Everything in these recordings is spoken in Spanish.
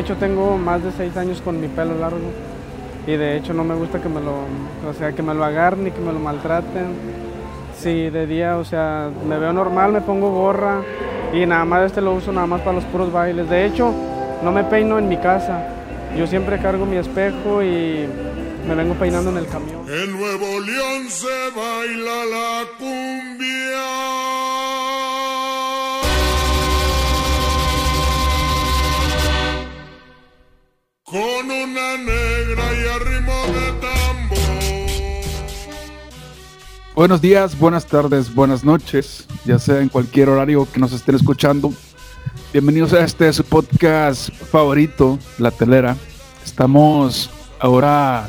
de hecho tengo más de seis años con mi pelo largo y de hecho no me gusta que me lo, o sea, que me lo agarren ni que me lo maltraten. Si de día, o sea, me veo normal, me pongo gorra y nada más este lo uso nada más para los puros bailes. De hecho, no me peino en mi casa. Yo siempre cargo mi espejo y me vengo peinando en el camión. En Nuevo León se baila la cumbia. Con una negra y a ritmo de tambor. Buenos días, buenas tardes, buenas noches, ya sea en cualquier horario que nos estén escuchando. Bienvenidos a este su podcast favorito, La Telera. Estamos ahora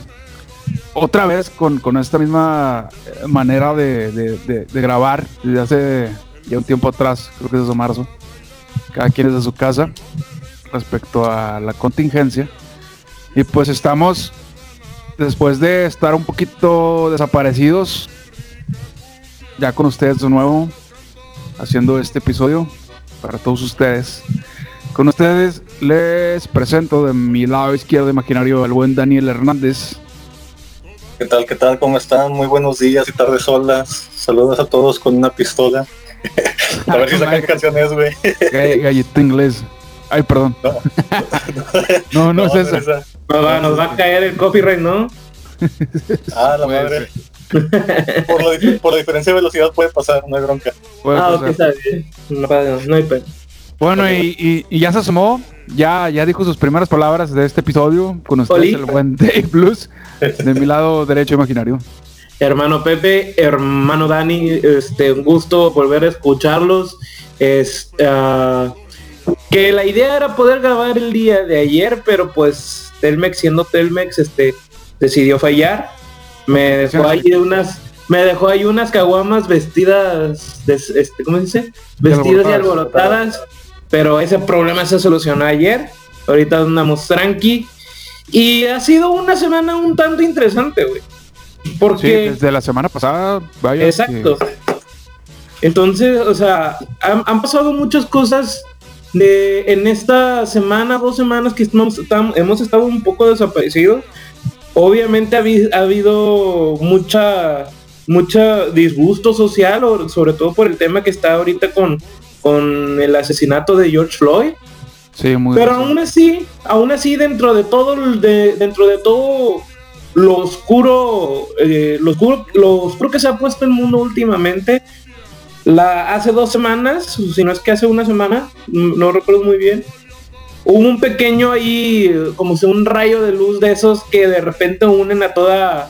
otra vez con, con esta misma eh, manera de, de- de- de grabar desde hace ya un tiempo atrás, creo que desde marzo. Cada quien desde su casa respecto a la contingencia. Y pues estamos, después de estar un poquito desaparecidos, ya con ustedes de nuevo, haciendo este episodio para todos ustedes. Con ustedes les presento de mi lado izquierdo imaginario al buen Daniel Hernández. ¿Qué tal? ¿Qué tal? ¿Cómo están? Muy buenos días y tardes solas. Saludos a todos con una pistola. a ver si sacan canciones, güey. Gall- Gallito inglés. Ay, perdón. No, no, es esa. Nos va, nos va a caer el copyright, ¿no? Ah, la Puede madre. Por, la por la diferencia de velocidad puede pasar, no hay bronca. Puede ah, ok, está bien. No, no hay pena. Bueno, y, y- y ya se asomó, ya, ya dijo sus primeras palabras de este episodio con ustedes, Oli. el buen Dave Blues, de mi lado derecho imaginario. Hermano Pepe, hermano Dani, este, un gusto volver a escucharlos. Es, ah, que la idea era poder grabar el día de ayer, pero pues Telmex, siendo Telmex, este, decidió fallar. Me dejó ahí unas, me dejó ahí unas caguamas vestidas, de, este, ¿cómo se dice? Vestidas y alborotadas. Pero ese problema se solucionó ayer. Ahorita andamos tranqui. Y ha sido una semana un tanto interesante, güey. Sí, Porque desde la semana pasada, vaya. Exacto. Entonces, o sea, han, han pasado muchas cosas de, en esta semana, dos semanas que estamos, tam- hemos estado un poco desaparecidos. Obviamente ha, habi- ha habido mucha, mucha disgusto social, sobre todo por el tema que está ahorita con, con el asesinato de George Floyd. sí, muy Pero aún así, aún así dentro de todo, de, dentro de todo lo oscuro, eh, lo oscuro, lo oscuro que se ha puesto el mundo últimamente, la hace dos semanas, si no es que hace una semana, no recuerdo muy bien, hubo un pequeño ahí, como si un rayo de luz de esos que de repente unen a toda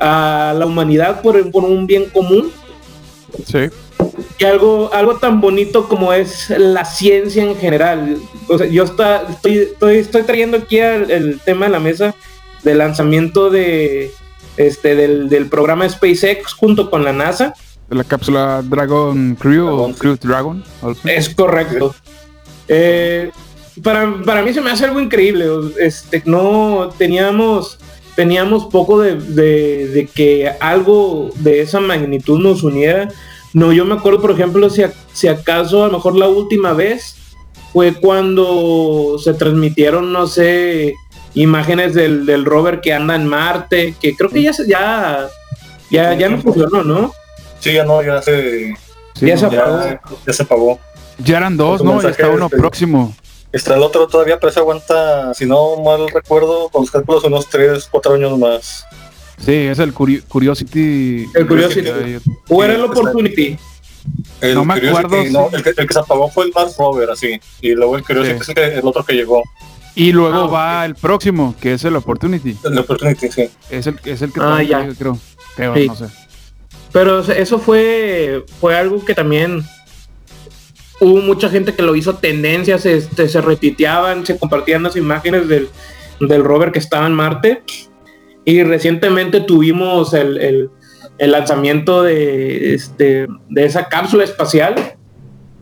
a la humanidad por, por un bien común Sí. y algo, algo tan bonito como es la ciencia en general. O sea, yo está, estoy, estoy, estoy trayendo aquí el tema de la mesa del lanzamiento de este del, del programa SpaceX junto con la NASA. De la cápsula Dragon Crew o Dragon. Crew Dragon. Es correcto. Eh, para, para mí se me hace algo increíble. Este, no teníamos, teníamos poco de, de- de que algo de esa magnitud nos uniera. No, yo me acuerdo, por ejemplo, si, a- si acaso a lo mejor la última vez fue cuando se transmitieron, no sé, imágenes del, del rover que anda en Marte, que creo que ya se- ya, ya, ya no funcionó, ¿no? Sí, ya no, ya se, Sí, ya se no, apagó. ya, ya se apagó. ya eran dos, Con ¿no? Ya está uno este- próximo. Está el otro todavía, pero se aguanta, si no mal recuerdo, con los cálculos unos 3, 4 años más. Sí, es el Curi- Curiosity. El Curiosity. ¿O era el Opportunity? El No me Curiosity, acuerdo no, el, que, el que se apagó fue el Mars Rover, así. Y luego el Curiosity Sí. es el, que- el otro que llegó. Y luego Ah, va el próximo, que es el Opportunity. El Opportunity, sí. Es el, es el que Ah, ya. creo. Creo, Sí. no sé. Pero eso fue, fue algo que también hubo mucha gente que lo hizo tendencia, se, este, se repiteaban, se compartían las imágenes del, del rover que estaba en Marte. Y recientemente tuvimos el, el- el lanzamiento de, este, de esa cápsula espacial.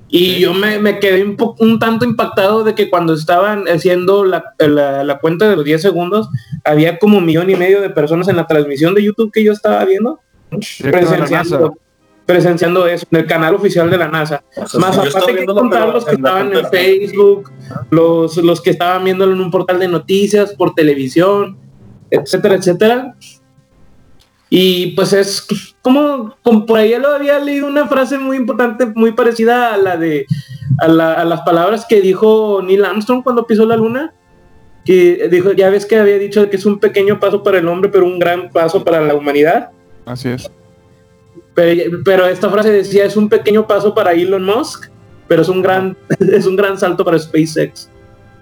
Y yo me, me quedé un, po- un tanto impactado de que cuando estaban haciendo la, la- la cuenta de los 10 segundos, había como un millón y medio de personas en la transmisión de YouTube que yo estaba viendo Presenciando, presenciando eso en el canal oficial de la NASA. O sea, Más aparte que contar los que en estaban en. Facebook, los, los que estaban viéndolo en un portal de noticias, por televisión, etcétera, etcétera. Y pues es como, como por ahí lo había leído una frase muy importante, muy parecida a la de a, la- a las palabras que dijo Neil Armstrong cuando pisó la luna. Que dijo, ya ves que había dicho que es un pequeño paso para el hombre, pero un gran paso para la humanidad. Así es. Pero, pero esta frase decía es un pequeño paso para Elon Musk, pero es un gran, es un gran salto para SpaceX.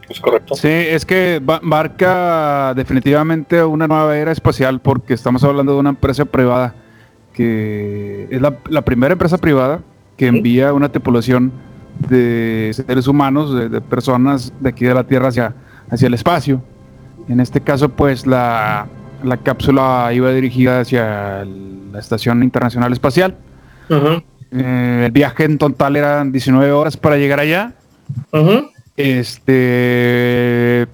Es correcto. Sí, es que marca definitivamente una nueva era espacial porque estamos hablando de una empresa privada que es la, la primera empresa privada que envía una tripulación de seres humanos, de, de personas de aquí de la Tierra hacia, hacia el espacio. En este caso, pues la, la cápsula iba dirigida hacia la Estación Internacional Espacial. Eh, el viaje en total eran 19 horas para llegar allá. Este.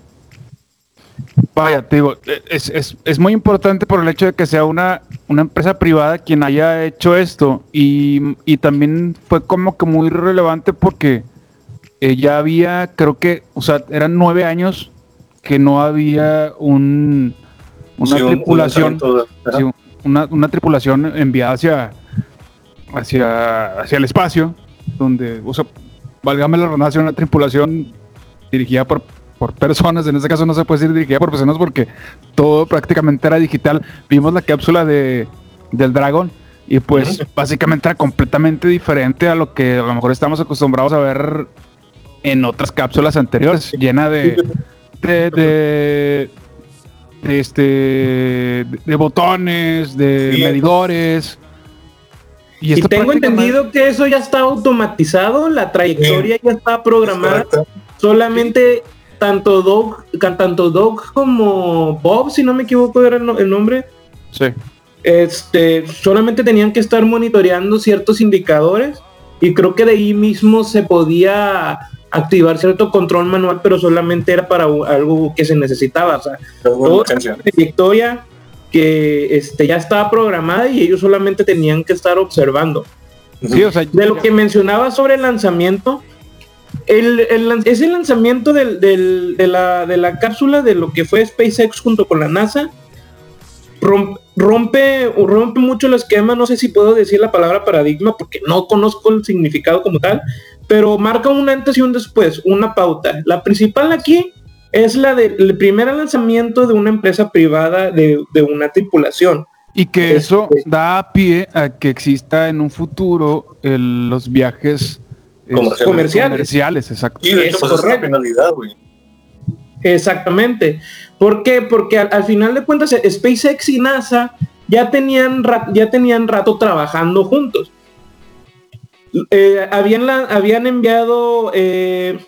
Vaya, te digo, es, es- es muy importante por el hecho de que sea una, una empresa privada quien haya hecho esto. Y, y también fue como que muy relevante porque eh, ya había, creo que, o sea, eran nueve años que no había un, una Sí, un- un tripulación. sí, una, una tripulación enviada hacia, hacia, hacia el espacio, donde, o sea, válgame la redundancia, una tripulación dirigida por, por personas, en este caso no se puede decir dirigida por personas porque todo prácticamente era digital. Vimos la cápsula de, del Dragon y pues básicamente era completamente diferente a lo que a lo mejor estamos acostumbrados a ver en otras cápsulas anteriores, llena de- de este de, botones, de Sí. medidores. Y, esto tengo entendido que eso ya está automatizado, la trayectoria ya está programada. Solamente tanto Doug, tanto Doug como Bob, si no me equivoco era el, no- el nombre, Sí. este, solamente tenían que estar monitoreando ciertos indicadores y creo que de ahí mismo se podía activar cierto control manual, pero solamente era para algo que se necesitaba. O sea, trayectoria que este, ya estaba programada y ellos solamente tenían que estar observando. Sí, o sea, De lo que mencionaba sobre el lanzamiento, el, el ese lanzamiento del- del- de, la, de la cápsula de lo que fue SpaceX junto con la NASA rom- rompe, rompe mucho el esquema, no sé si puedo decir la palabra paradigma porque no conozco el significado como tal, pero marca un antes y un después, una pauta. La principal aquí es la del primer lanzamiento de una empresa privada de, de una tripulación. Y que Este- eso da pie a que exista en un futuro el- los viajes Comerciales. Comerciales. comerciales, exacto. Y de hecho, Es pues es la correcto. Exactamente. ¿Por qué? Porque al, al final de cuentas SpaceX y NASA ya tenían, ra- ya tenían rato trabajando juntos. Eh, habían, la- habían enviado, eh,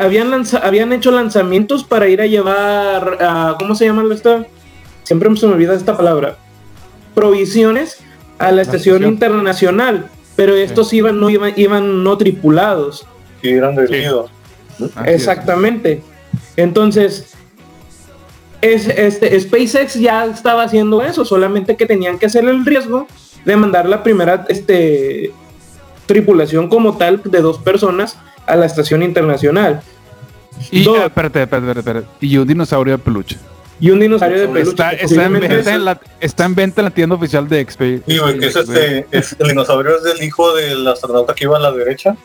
habían, lanza- habían hecho lanzamientos para ir a llevar, a- ¿cómo se llama esta? Siempre se me olvida esta palabra. Provisiones a la estación estación. internacional, pero estos iban, no iban, iban no tripulados. Y eran dirigidos. Así Exactamente. Entonces, es, este, SpaceX ya estaba haciendo eso, solamente que tenían que hacer el riesgo de mandar la primera este, tripulación como tal de dos personas a la estación internacional. Y, ah, espérate, espérate, espérate, espérate. Y un dinosaurio de peluche. Y un dinosaurio de peluche. Está, en venta en la, está en venta en la tienda oficial de XP. Que es este, es- el dinosaurio es del hijo del astronauta que iba a la derecha,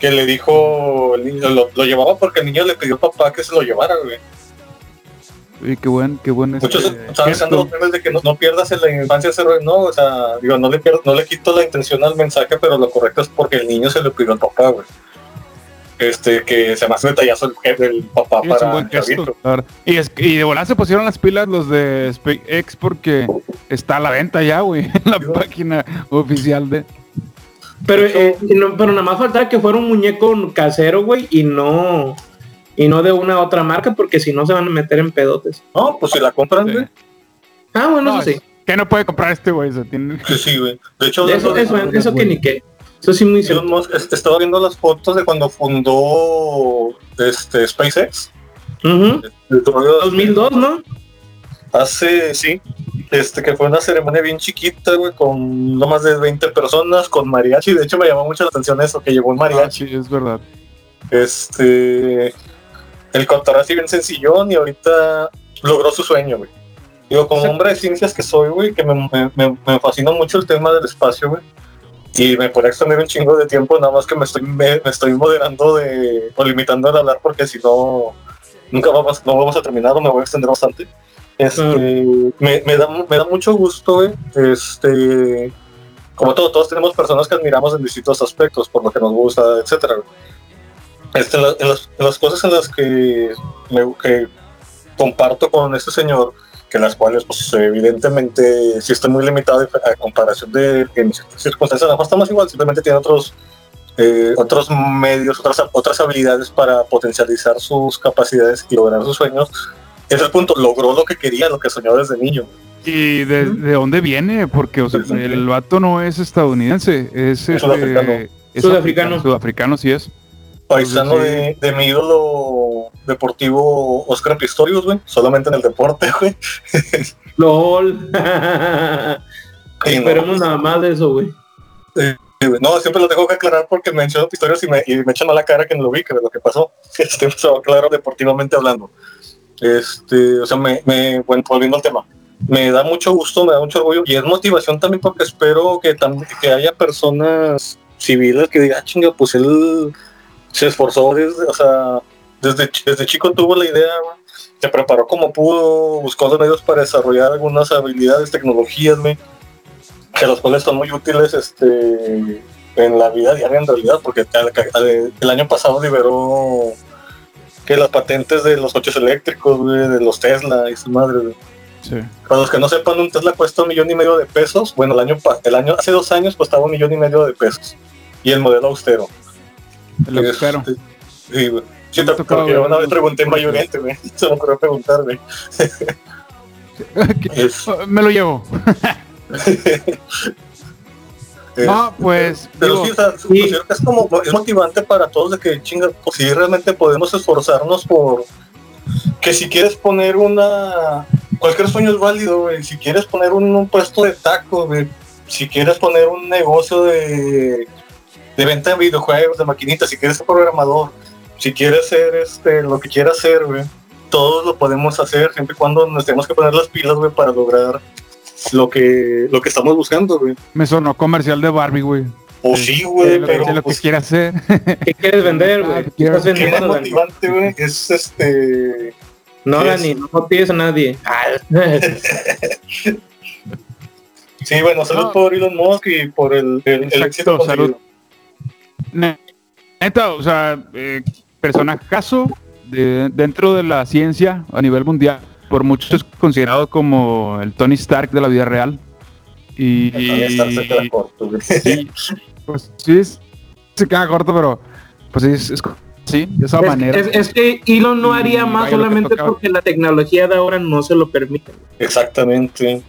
que le dijo, el niño, lo, lo llevaba porque el niño le pidió a papá que se lo llevara, güey. Y qué buen, qué buen Muchos este, están usando los gesto. memes de que no, no pierdas en la infancia ese rollo, no, o sea, digo, no le pierdo, no le quito la intención al mensaje, pero lo correcto es porque el niño se lo pidió al papá, güey. Este, que se me hace detallazo el jefe del papá Sí, para gesto, verdad. Y, es, y de volar se pusieron las pilas los de SpaceX porque está a la venta ya, güey, en la página oficial de... Pero, eh, y no- pero nada más faltaba que fuera un muñeco casero, güey, y no, y no de una otra marca, porque si no se van a meter en pedotes. No, pues si la compran, Sí. güey. Ah, bueno, No, eso sí. ¿Qué no puede comprar este güey? Tiene... Que sí, güey. De hecho, Eso, de- eso, eso que ni qué. Eso sí muy cierto. Musk, este, estaba viendo las fotos de cuando fundó este SpaceX. Ujú. El rollo- 2002, ¿no? Hace, sí, este, que fue una ceremonia bien chiquita, güey, con no más de 20 personas, con mariachi. De hecho, me llamó mucho la atención eso, que llegó un Ah, mariachi. sí, es verdad. Este, el cotorreo así bien sencillón y ahorita logró su sueño, güey. Digo, como hombre de ciencias que soy, güey, que me, me, me- me fascina mucho el tema del espacio, güey. Y me podría extender un chingo de tiempo, nada más que me estoy, me, me estoy moderando de, o limitando el hablar porque si no, nunca vamos, no vamos a terminar o me voy a extender bastante. Este, me, me da, me da mucho gusto, güey. Este, como todo, todos tenemos personas que admiramos en distintos aspectos, por lo que nos gusta, etcétera. Este, en, la- en las, en las cosas en las que, me- que comparto con este señor, que las cuales, pues evidentemente, sí estoy muy limitado a comparación de que en ciertas circunstancias, a lo mejor estamos igual, simplemente tiene otros, eh, otros medios, otras, otras habilidades para potencializar sus capacidades y lograr sus sueños. Es el punto, logró lo que quería, lo que soñó desde niño. ¿Y de, de dónde viene? Porque o sea, Desde- el vato no es estadounidense, es este, Sudafricano. es Sudafricano. Sudafricano sí es. Paisano Entonces, de, de mi ídolo deportivo Oscar Pistorius, güey, solamente en el deporte, güey. LOL. Y no, Esperemos nada más de eso, güey. No, siempre lo tengo que aclarar porque menciono Pistorius y me, y me echan mala cara que no lo vi, que lo que pasó. Este, pues, claro, deportivamente hablando. Este, o sea, me, bueno, volviendo al tema, me da mucho gusto, me da mucho orgullo y es motivación también porque espero que, tam- que haya personas civiles que digan, "Ah, chinga, pues él se esforzó desde, o sea, desde, desde chico tuvo la idea, se preparó como pudo, buscó los medios para desarrollar algunas habilidades, tecnologías, que los cuales son muy útiles este, en la vida diaria en realidad, porque el año pasado liberó que las patentes de los coches eléctricos, güey, de los Tesla y su madre, güey. Sí. Para los que no sepan, un Tesla cuesta un millón y medio de pesos. Bueno, el año, el año hace dos años costaba un millón y medio de pesos. Y el modelo austero. El austero. Este, Sí, güey. Te- porque una vez pregunté en güey. Se me ocurrió preguntar, güey. Me lo llevo. No, pues Pero sí, o sea, que es como es motivante para todos de que chinga, pues sí realmente podemos esforzarnos por que si quieres poner una cualquier sueño es válido, güey. Si quieres poner un, un puesto de tacos, güey. Si quieres poner un negocio de, de venta de videojuegos, de maquinitas, si quieres ser programador, si quieres ser este lo que quieras hacer, güey. Todos lo podemos hacer siempre y cuando nos tenemos que poner las pilas, güey, para lograr lo que lo que estamos buscando, güey. me sonó comercial de Barbie, güey. O sí, güey, lo, que- pero lo pues, que hacer. ¿Qué quieres vender, güey? ¿qué motivante, güey, es este. No, es- Dani, no copies a nadie. Sí, bueno, salud No. por Elon Musk y por el, el, el éxito salud. Ne- Neta, o sea, eh, personajazo de, dentro de la ciencia a nivel mundial. Por muchos es considerado como el Tony Stark de la vida real. Y, Tony Stark se queda corto, sí, pues sí, es- se queda corto, pero pues sí, es, es sí, de esa es, manera. es- es que Elon no Y haría más solamente porque la tecnología de ahora no se lo permite. Exactamente.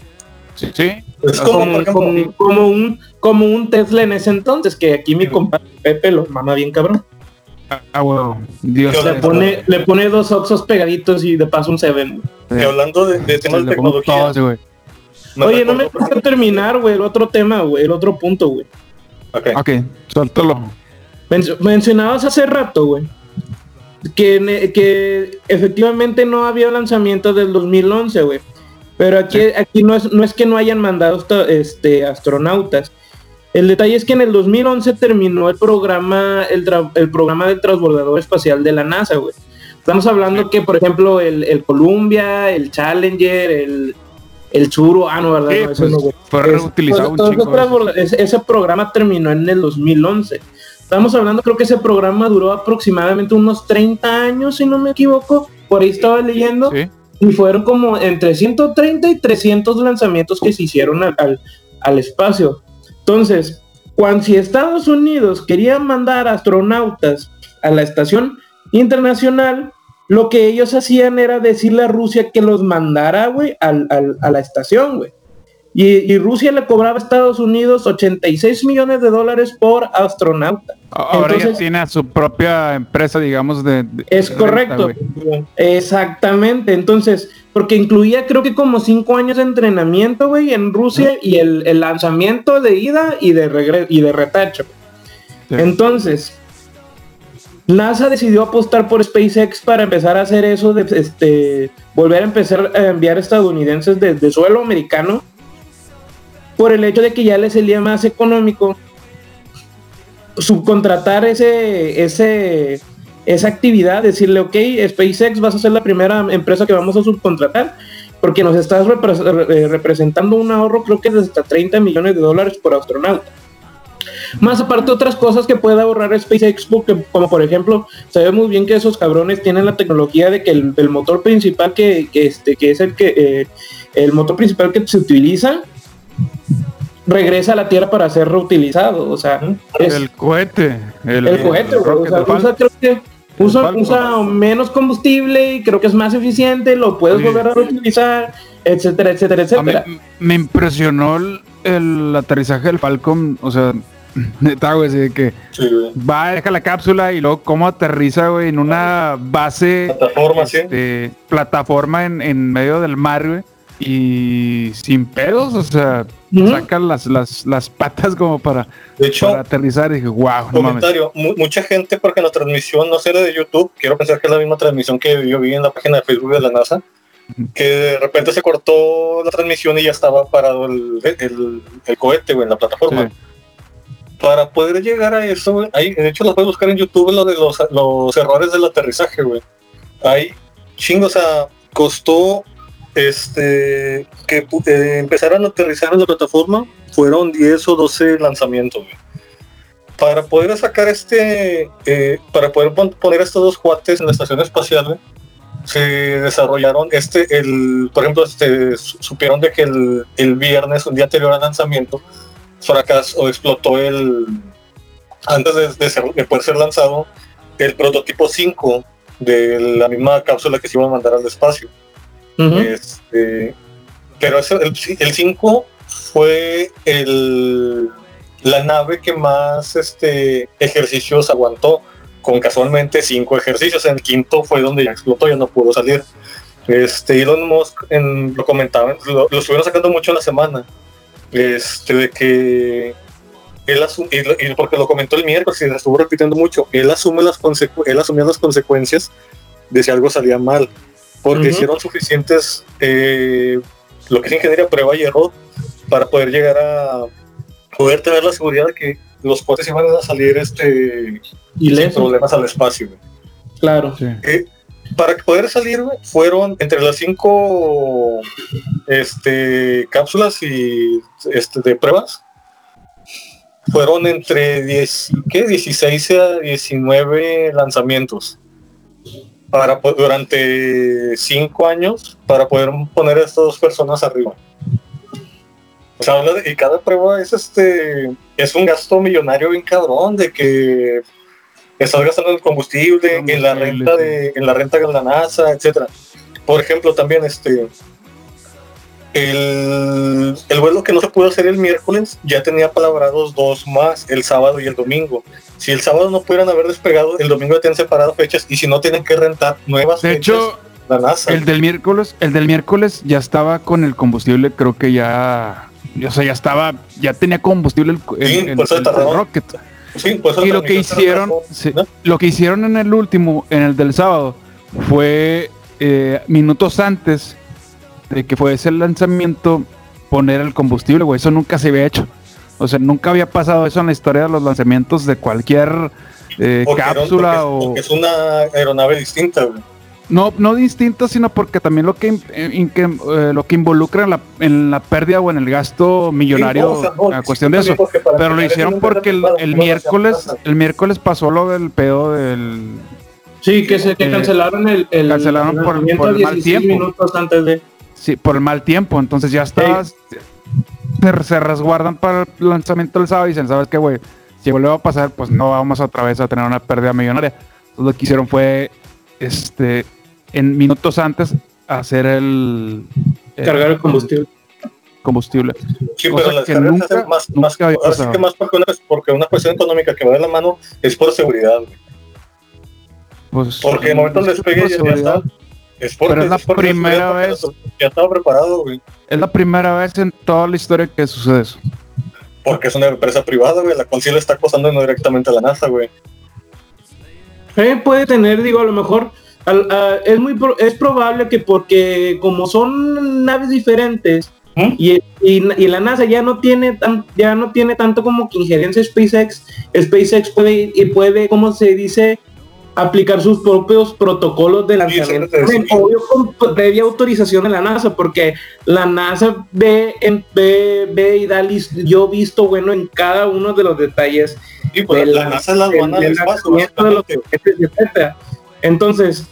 sí, sí. Es como, como- como un, como un Tesla en ese entonces, que aquí mi compadre Pepe lo mama bien cabrón. Ah. Dios. Le pone, le pone dos oxos pegaditos y de paso un Seven. que hablando de, de temas de tecnología, me Oye, no me dejas terminar, güey, el otro tema, güey, el otro punto, güey. Ok. Ok, suéltalo. Men- mencionabas hace rato, güey, que, ne- que efectivamente no había lanzamiento del 2011, güey. Pero aquí, aquí no, es, no es que no hayan mandado este, astronautas. El detalle es que en el 2011 terminó el programa, el, tra- el programa del transbordador espacial de la NASA, güey. Estamos hablando que, por ejemplo, el, el Columbia, el Challenger, el, el Churo, ah, no, ¿verdad? Sí, No, ese pues, no, güey. fue Es- ese, ese programa terminó en el 2011. Estamos hablando, creo que ese programa duró aproximadamente unos 30 años, si no me equivoco. Por ahí estaba leyendo. Sí. Y fueron como entre 130 y 300 lanzamientos que se hicieron al, al, al espacio. Entonces, cuando si Estados Unidos quería mandar astronautas a la estación internacional, lo que ellos hacían era decirle a Rusia que los mandara, güey, al- a la estación, güey. Y, y Rusia le cobraba a Estados Unidos 86 millones de dólares por astronauta. Ahora ya tiene a su propia empresa, digamos, de... de- Es de correcto. renta. Exactamente, entonces, porque incluía creo que como cinco años de entrenamiento, güey, en Rusia y el, el lanzamiento de ida y de regreso y de retacho. Sí. Entonces, NASA decidió apostar por SpaceX para empezar a hacer eso de este volver a empezar a enviar estadounidenses desde suelo americano por el hecho de que ya le salía más económico subcontratar ese, ese, esa actividad, decirle, ok, SpaceX vas a ser la primera empresa que vamos a subcontratar, porque nos estás repre- re- representando un ahorro creo que de hasta 30 millones de dólares por astronauta. Más aparte otras cosas que puede ahorrar SpaceX, como por ejemplo, sabemos bien que esos cabrones tienen la tecnología de que el, el motor principal que, que este, que es el que eh, el motor principal que se utiliza regresa a la Tierra para ser reutilizado. O sea, es, El cohete. El, el cohete, o sea, usa, creo que usa, menos combustible y creo que es más eficiente, lo puedes volver a reutilizar, etcétera, etcétera, A mí etcétera. me impresionó el, el aterrizaje del Falcon, o sea, neta, güey, así de que Sí, güey. va, deja la cápsula y luego cómo aterriza, güey, en una base, Plataforma, sí. este, plataforma en, en medio del mar, güey, y sin pedos, o sea, sacan las, las, las patas como para, De hecho, para aterrizar y dije, wow, no mames. comentario, mu- mucha gente, porque en la transmisión, no sé la de YouTube, quiero pensar que es la misma transmisión que yo vi en la página de Facebook de la NASA, que de repente se cortó la transmisión y ya estaba parado el, el, el cohete, güey, en la plataforma. Sí. Para poder llegar a eso, güey, ahí, de hecho lo puedes buscar en YouTube, lo de los, los errores del aterrizaje, güey. Hay chingos, o sea, costó este que eh, empezaran a aterrizar en la plataforma, fueron 10 o 12 lanzamientos, güey. Para poder sacar este, eh, para poder pon- poner estos dos cuates en la estación espacial, güey, se desarrollaron este, el, por ejemplo, este, su- supieron de que el, el viernes, un día anterior al lanzamiento, fracasó explotó el, antes de, de ser- de poder ser lanzado, el prototipo 5 de la misma cápsula que se iba a mandar al espacio. Ujú. Este, pero el, el 5 fue el, la nave que más este, ejercicios aguantó, con casualmente cinco ejercicios. En el quinto fue donde ya explotó, ya no pudo salir. Este, Elon Musk en- lo comentaban, lo, lo estuvieron sacando mucho la semana, este, de que él asu- y, lo- porque lo comentó el miércoles y se estuvo repitiendo mucho, él asume las él asumía las consecuencias de si algo salía mal, porque hicieron suficientes eh, lo que es ingeniería prueba y error para poder llegar a poder tener la seguridad de que los cohetes iban a salir este Y sin problemas al espacio. güey. claro. Sí. Eh, para poder salir güey, fueron entre las cinco este, cápsulas y este, de pruebas fueron entre 10, y- ¿qué? 16 a 19 lanzamientos para durante cinco años para poder poner a estas dos personas arriba. O sea, y cada prueba es este es un gasto millonario bien cabrón de que estás gastando en combustible, en la renta sí. de, en la renta de la NASA, etcétera. Por ejemplo, también este el, el vuelo que no se pudo hacer el miércoles ya tenía palabrados dos más, el sábado y el domingo. Si el sábado no pudieran haber despegado, el domingo ya tienen separado fechas y si no tienen que rentar nuevas De fechas, hecho, la NASA. el del miércoles, el del miércoles ya estaba con el combustible, creo que ya, o sea, ya estaba, ya tenía combustible el, el- Sí, rocket. Sí, Y lo que hicieron, retrasó, sí, ¿no? lo que hicieron en el último, en el del sábado, fue eh, minutos antes de que fuese el lanzamiento poner el combustible, güey. Eso nunca se había hecho. O sea, nunca había pasado eso en la historia de los lanzamientos de cualquier eh, Porque cápsula porque- o porque es una aeronave distinta, güey. no no distinto, sino porque también lo que in- eh, in- que, eh, lo que involucra en la, en la pérdida o en el gasto millonario Sí, no, o sea, no, a cuestión de eso. Pero lo hicieron porque el, miércoles, el miércoles pasó lo del pedo del Sí, que se que Eh, cancelaron el, el cancelaron por- por el mal 16 tiempo. minutos antes de sí, por el mal tiempo, entonces ya está se, se resguardan para el lanzamiento del sábado y dicen, ¿sabes qué, güey? Si vuelve a pasar, pues no vamos otra vez a tener una pérdida millonaria. Entonces lo que hicieron fue este en minutos antes hacer el, el- cargar el combustible. combustible. Sí, Cosa pero las que nunca- más, nunca más, había ahora sí pasado. que más porque una, porque una cuestión económica que va de la mano es por seguridad, güey. Pues, Porque en el momento del es despegue ya, ya está. Es porque, Pero es la primera vez. Ya estaba preparado, güey. Es la primera vez en toda la historia que sucede eso. Porque es una empresa privada, güey, la cual sí le está acosando no directamente a la NASA, güey. Eh, puede tener, digo, a lo mejor al- a- es muy pro- es probable que porque como son naves diferentes ¿Mm? y, y- y la NASA ya no tiene tan, ya no tiene tanto como que injerencia SpaceX, SpaceX puede y puede, como se dice, aplicar sus propios protocolos de lanzamiento, Sí, obvio con previa autorización de la NASA, porque la NASA ve, en, ve, ve y da lis- yo visto bueno en cada uno de los detalles Y pues del- la NASA la del de etcétera. Entonces,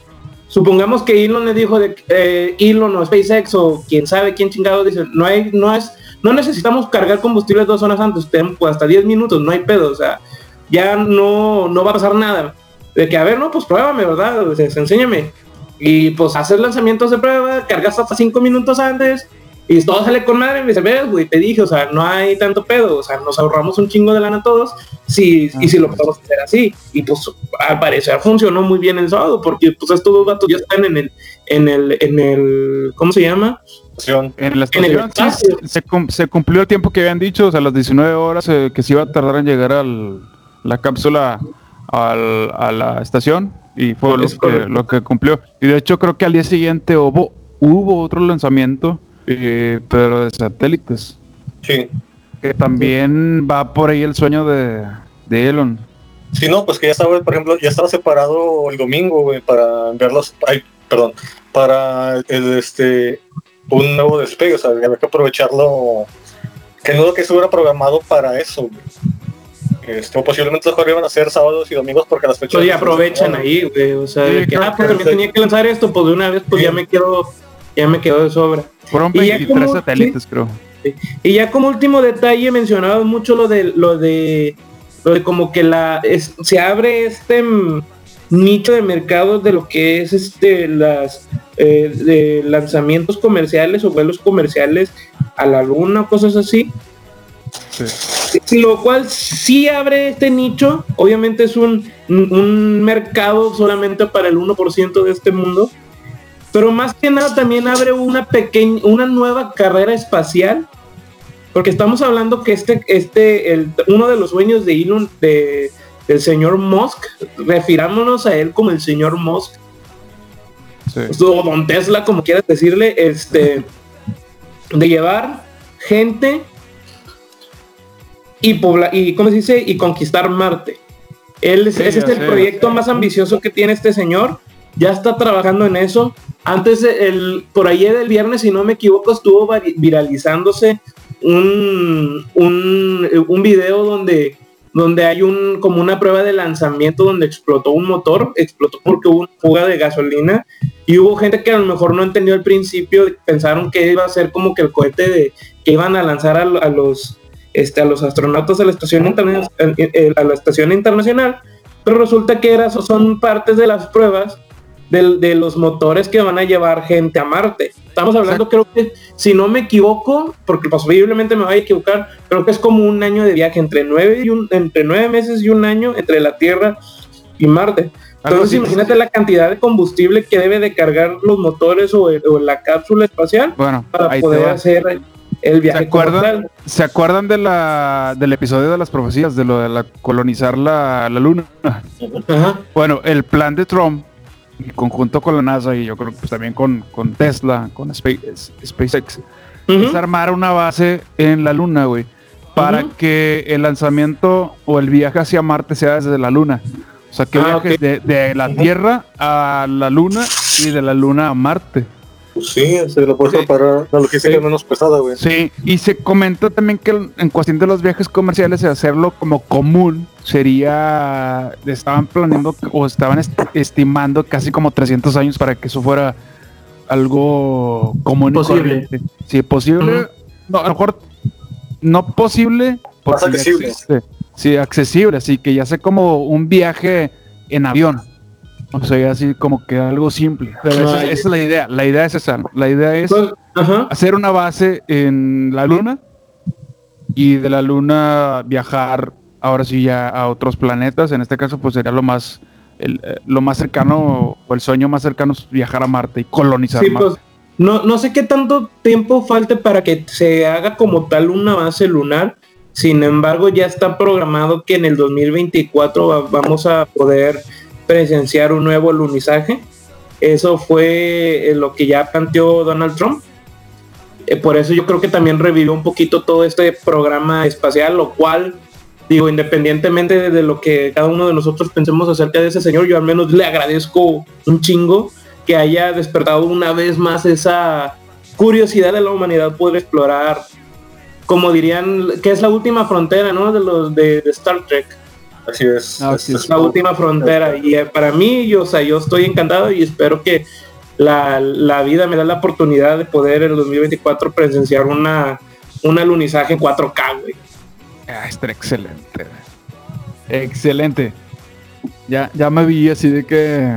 supongamos que Elon le dijo de eh, Elon o SpaceX o quien sabe quién chingado dice, no hay, no es, no necesitamos cargar combustible dos horas antes, tenemos pues, hasta 10 minutos, no hay pedo, o sea, ya no, no va a pasar nada. De que, a ver, no, pues pruébame, ¿verdad? O sea, enséñame. Y pues hacer lanzamientos de prueba, cargas hasta 5 minutos antes, y todo sale con madre, me dice, ves, güey, te dije, o sea, no hay tanto pedo, o sea, nos ahorramos un chingo de lana todos, si, y si lo podemos hacer así. Y pues al parecer funcionó muy bien el sábado, porque pues estos dos vatos ya están en el, en el, en el, ¿cómo se llama? En la En el estación sí, se, cum- se cumplió el tiempo que habían dicho, o sea, las 19 horas eh, que se iba a tardar en llegar al, la cápsula al- a la estación y fue lo que, lo que cumplió. Y de hecho creo que al día siguiente hubo, hubo otro lanzamiento, eh, pero de satélites, Sí. que también va por ahí el sueño de, de Elon. Sí, no, pues que ya estaba, por ejemplo, ya estaba separado el domingo, güey, para enviarlos, ay, perdón, para el, este, un nuevo despegue, o sea, había que aprovecharlo, que no que estuviera programado para eso, güey. Este, o posiblemente mejor iban a ser sábados y domingos porque las fechas... Pues ya aprovechan ahí, güey, o sea, Sí, de que, creo ah, pues también tenía que lanzar esto, pues de una vez, pues Sí. ya me quedo, ya me quedo de sobra. Fueron Y ya 23 como- satélites, creo. Y ya como último detalle mencionaba mucho lo de lo de lo de como que la es- se abre este mm, nicho de mercado de lo que es este las eh, de lanzamientos comerciales o vuelos comerciales a la luna cosas así Sí. lo cual sí abre este nicho obviamente es un, un mercado solamente para el 1% de este mundo pero más que nada también abre una pequeña una nueva carrera espacial porque estamos hablando que este este el, uno de los sueños de Elon de del señor Musk refirámonos a él como el señor Musk Sí. o Don Tesla como quieras decirle este de llevar gente y pobla y cómo se dice y conquistar Marte. Él Sí, ese es el sé, proyecto más ambicioso que tiene este señor. Ya está trabajando en eso. Antes el por ayer el viernes si no me equivoco estuvo viralizándose un un, un video donde donde hay un como una prueba de lanzamiento donde explotó un motor explotó porque hubo una fuga de gasolina y hubo gente que a lo mejor no entendió al principio, pensaron que iba a ser como que el cohete de que iban a lanzar a los este a los astronautas a la estación interna- a la estación internacional, pero resulta que era, son partes de las pruebas del- de, los motores que van a llevar gente a Marte. Estamos hablando, creo que, si no me equivoco, porque posiblemente me vaya a equivocar, creo que es como un año de viaje, entre nueve, y un, entre nueve meses y un año entre la Tierra y Marte. Entonces imagínate la cantidad de combustible que debe de cargar los motores o, el- o la cápsula espacial Bueno, para poder hacer el viaje como acuerdan? ¿Se acuerdan de la, del episodio de las profecías, de lo de la colonizar la, la luna? Ajá. Bueno, el plan de Trump, en conjunto con la NASA y yo creo que pues, también con, con Tesla, con Space- SpaceX, es armar una base en la luna, güey, para que el lanzamiento o el viaje hacia Marte sea desde la luna. O sea, que Ah, viajes de, de la Tierra a la luna y de la luna a Marte. Pues sí, se lo puedes Sí. preparar la logística Sí. menos pesada, güey. Sí, y se comenta también que en cuestión de los viajes comerciales, de hacerlo como común, sería, estaban planeando o estaban est- estimando casi como 300 años para que eso fuera algo común y Posible. corriente. Sí, posible, Ujú. no, a lo mejor no posible, porque accesible. existe. Sí, accesible, así que ya sé como un viaje en avión. O sea, así como que algo simple. Esa, es la idea, la idea es esa, la idea es... Pues, Ajá. hacer una base en la luna y de la luna viajar ahora sí ya a otros planetas. En este caso, pues sería lo más, el, eh, lo más cercano o el sueño más cercano es viajar a Marte y colonizar Sí, Marte. pues, no, no sé qué tanto tiempo falte para que se haga como tal una base lunar. Sin embargo, ya está programado que en el 2024 va- vamos a poder presenciar un nuevo alunizaje. Eso fue eh, lo que ya planteó Donald Trump. Eh, por eso yo creo que también revivió un poquito todo este programa espacial, lo cual, digo, independientemente de, lo que cada uno de nosotros pensemos acerca de ese señor, yo al menos le agradezco un chingo que haya despertado una vez más esa curiosidad de la humanidad poder explorar, como dirían, que es la última frontera, ¿no? De los de Star Trek, Así es. Así Es- es. la última frontera. Y eh, para mí, yo, o sea, yo estoy encantado y espero que la, la vida me da la oportunidad de poder en el 2024 presenciar una, un alunizaje en 4K, güey. Ah, está excelente. Excelente. Ya, ya me vi así de que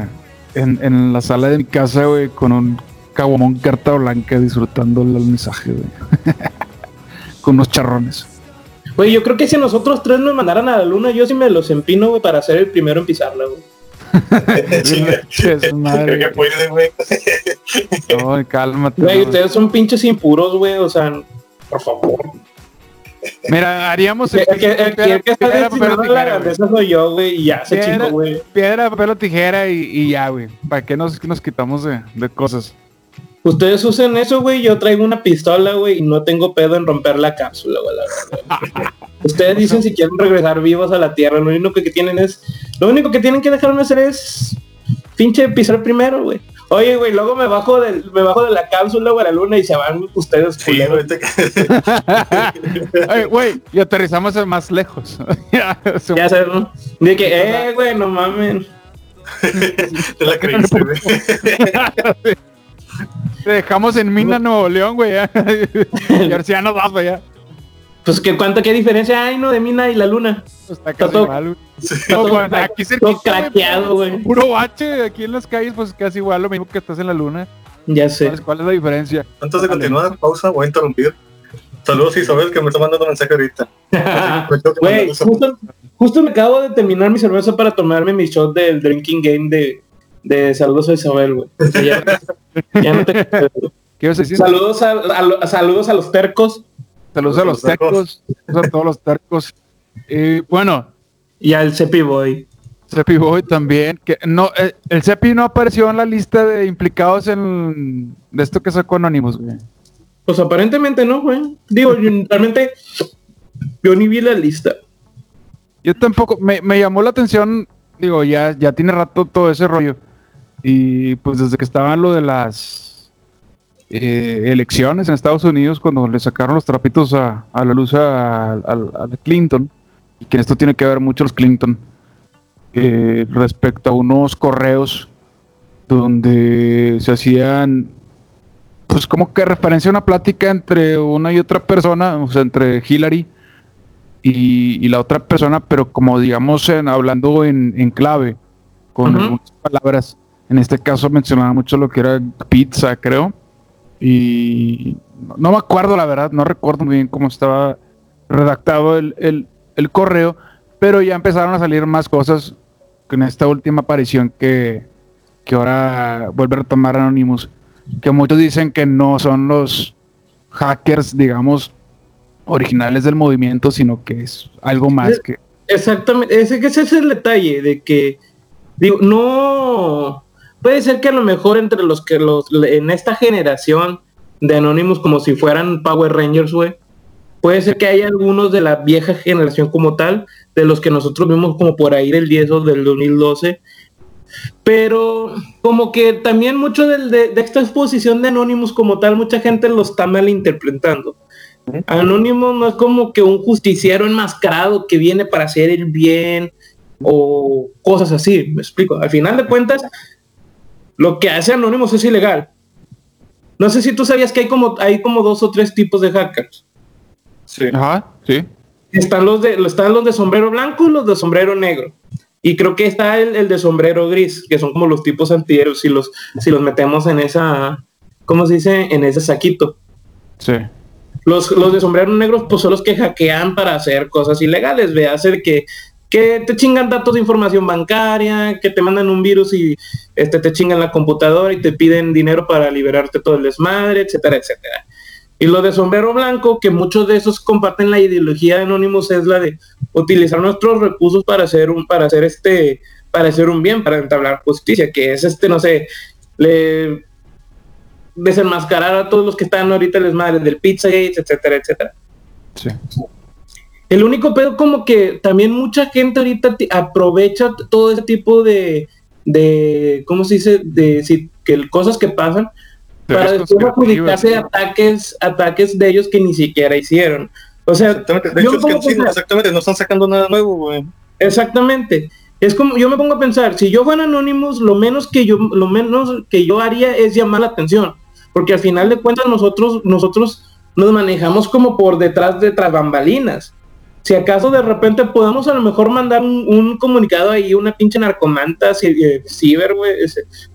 en, en la sala de mi casa, güey, con un caguamón carta blanca disfrutando el alunizaje, güey. con unos charrones. Güey, yo creo que si nosotros tres nos mandaran a la luna, yo sí me los empino, güey, para ser el primero en pisarla, güey. Madre, Creo que puede, güey. No, cálmate. Güey, no. ustedes son pinches impuros, güey, o sea, por favor. Mira, haríamos El que, el que- el que está piedra, papel o la tijera, güey. grandeza soy yo, güey, y ya se Piedra- chingó, güey. Piedra, papel o tijera y, y ya, güey. ¿Para qué nos, nos quitamos de, de cosas? Ustedes usen eso, güey, yo traigo una pistola, güey, y no tengo pedo en romper la cápsula, güey, la verdad. Ustedes dicen si quieren regresar vivos a la Tierra, lo único que tienen es... Lo único que tienen que dejarme hacer es... Pinche pisar primero, güey. Oye, güey, luego me bajo del, me bajo de la cápsula, güey, a la luna y se van ustedes, Sí, Ay, Güey, y aterrizamos más lejos. Ya, Ya sabes, ¿no? De que, eh, güey, no mames. te la creíste, güey. Te dejamos en Mina, Nuevo León, güey. ya. y ahora sí ya nos vas. Pues que cuánta, qué diferencia hay, ¿no? De Mina y la luna. Está casi todo- igual, güey. Está todo, bueno, aquí todo cerquita, güey, craqueado, güey. Puro bache aquí en las calles, pues casi igual lo mismo que estás en la luna. Ya sé. ¿Sabes cuál es la diferencia? Antes de continuar, pausa, voy a interrumpir. Saludos Isabel, que me está mandando mensaje ahorita. Güey, justo, justo me acabo de terminar mi cerveza para tomarme mi shot del drinking game de, de saludos a Isabel, güey. O sea, ya, ya no te- ¿Qué ibas a decir? saludos a, saludos a los tercos Saludos a los tecos. Saludos a todos los tecos. Y bueno, y al Cepi Boy. Cepi Boy también. Que no, eh, el Cepi no apareció en la lista de implicados en de esto que sacó Anonymous, güey. Pues aparentemente no, güey. Digo, yo- realmente yo ni vi la lista. Yo tampoco, me, me llamó la atención, digo, ya, ya tiene rato todo ese rollo. Y pues desde que estaban lo de las eh, elecciones en Estados Unidos, cuando le sacaron los trapitos a, a la luz a, a- a Clinton, y que esto tiene que ver mucho los Clinton, eh, respecto a unos correos donde se hacían, pues como que referencia a una plática entre una y otra persona, o sea, entre Hillary y, y la otra persona, pero como digamos en, hablando en, en clave, con Ujú. algunas palabras. En este caso mencionaba mucho lo que era pizza, creo. Y no, me acuerdo la verdad, no recuerdo muy bien cómo estaba redactado el, el- el correo, pero ya empezaron a salir más cosas con esta última aparición que, que ahora vuelve a retomar Anonymous, que muchos dicen que no son los hackers, digamos, originales del movimiento, sino que es algo más que... Exactamente, ese, ese es el detalle de que, digo, no, puede ser que a lo mejor entre los que los, en esta generación de Anonymous como si fueran Power Rangers, güey, puede ser que haya algunos de la vieja generación como tal, de los que nosotros vimos como por ahí del 10 o del 2012, pero como que también mucho del- de, de esta exposición de Anonymous como tal, mucha gente lo está malinterpretando. Anónimo no es como que un justiciero enmascarado que viene para hacer el bien o cosas así, me explico. Al final de cuentas, lo que hace Anonymous es ilegal. No sé si tú sabías que hay como, hay como dos o tres tipos de hackers. Sí. Ajá, sí. Están los de, están los de sombrero blanco y los de sombrero negro. Y creo que está el, el de sombrero gris, que son como los tipos antihéroes, si los, si los metemos en esa, ¿cómo se dice? En ese saquito. Sí. Los, los de sombrero negros, pues son los que hackean para hacer cosas ilegales, ve, hacer que, que te chingan datos de información bancaria, que te mandan un virus y este, te chingan la computadora y te piden dinero para liberarte todo el desmadre, etcétera, etcétera. Y lo de sombrero blanco, que muchos de esos comparten la ideología de Anonymous, es la de utilizar nuestros recursos para hacer un, para hacer este, para hacer un bien, para entablar justicia, que es este, no sé, desenmascarar a todos los que están ahorita les madres del Pizzagate, etcétera, etcétera. Sí. El único pedo como que también mucha gente ahorita aprovecha todo ese tipo de, de ¿cómo se dice? De si, que cosas que pasan para después adjudicarse ¿no? ataques, ataques de ellos que ni siquiera hicieron. O sea, Exactamente. De yo hecho, es me que pongo a sí, pensar- exactamente, no están sacando nada nuevo, güey. Exactamente. Es como yo me pongo a pensar, si yo fuera Anonymous, lo menos que yo lo menos que yo haría es llamar la atención, porque al final de cuentas nosotros nosotros nos manejamos como por detrás de tras bambalinas. Si acaso de repente podemos a lo mejor mandar un, un comunicado ahí, una pinche narcomanta eh, ciber,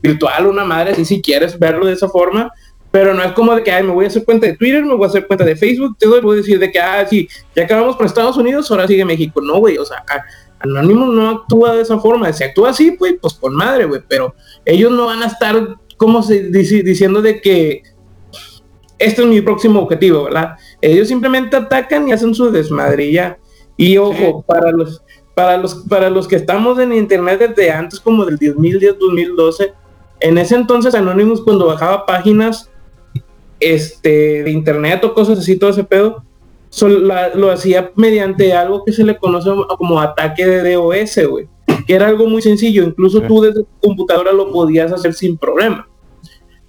virtual, una madre, así si quieres verlo de esa forma, pero no es como de que, ay, me voy a hacer cuenta de Twitter, me voy a hacer cuenta de Facebook, te voy a decir de que, ah, sí, ya acabamos con Estados Unidos, ahora sigue México. No, güey, o sea, a- Anonymous no actúa de esa forma. Si actúa así, pues, pues con madre, güey, pero ellos no van a estar, como se dice, diciendo de que este es mi próximo objetivo, ¿verdad? Ellos simplemente atacan y hacen su desmadre y ojo, para los para los para los que estamos en internet desde antes como del 2010, 2012, en ese entonces Anonymous cuando bajaba páginas este de internet o cosas así todo ese pedo la- lo hacía mediante algo que se le conoce como ataque de DOS, güey, que era algo muy sencillo, incluso tú desde tu computadora lo podías hacer sin problema.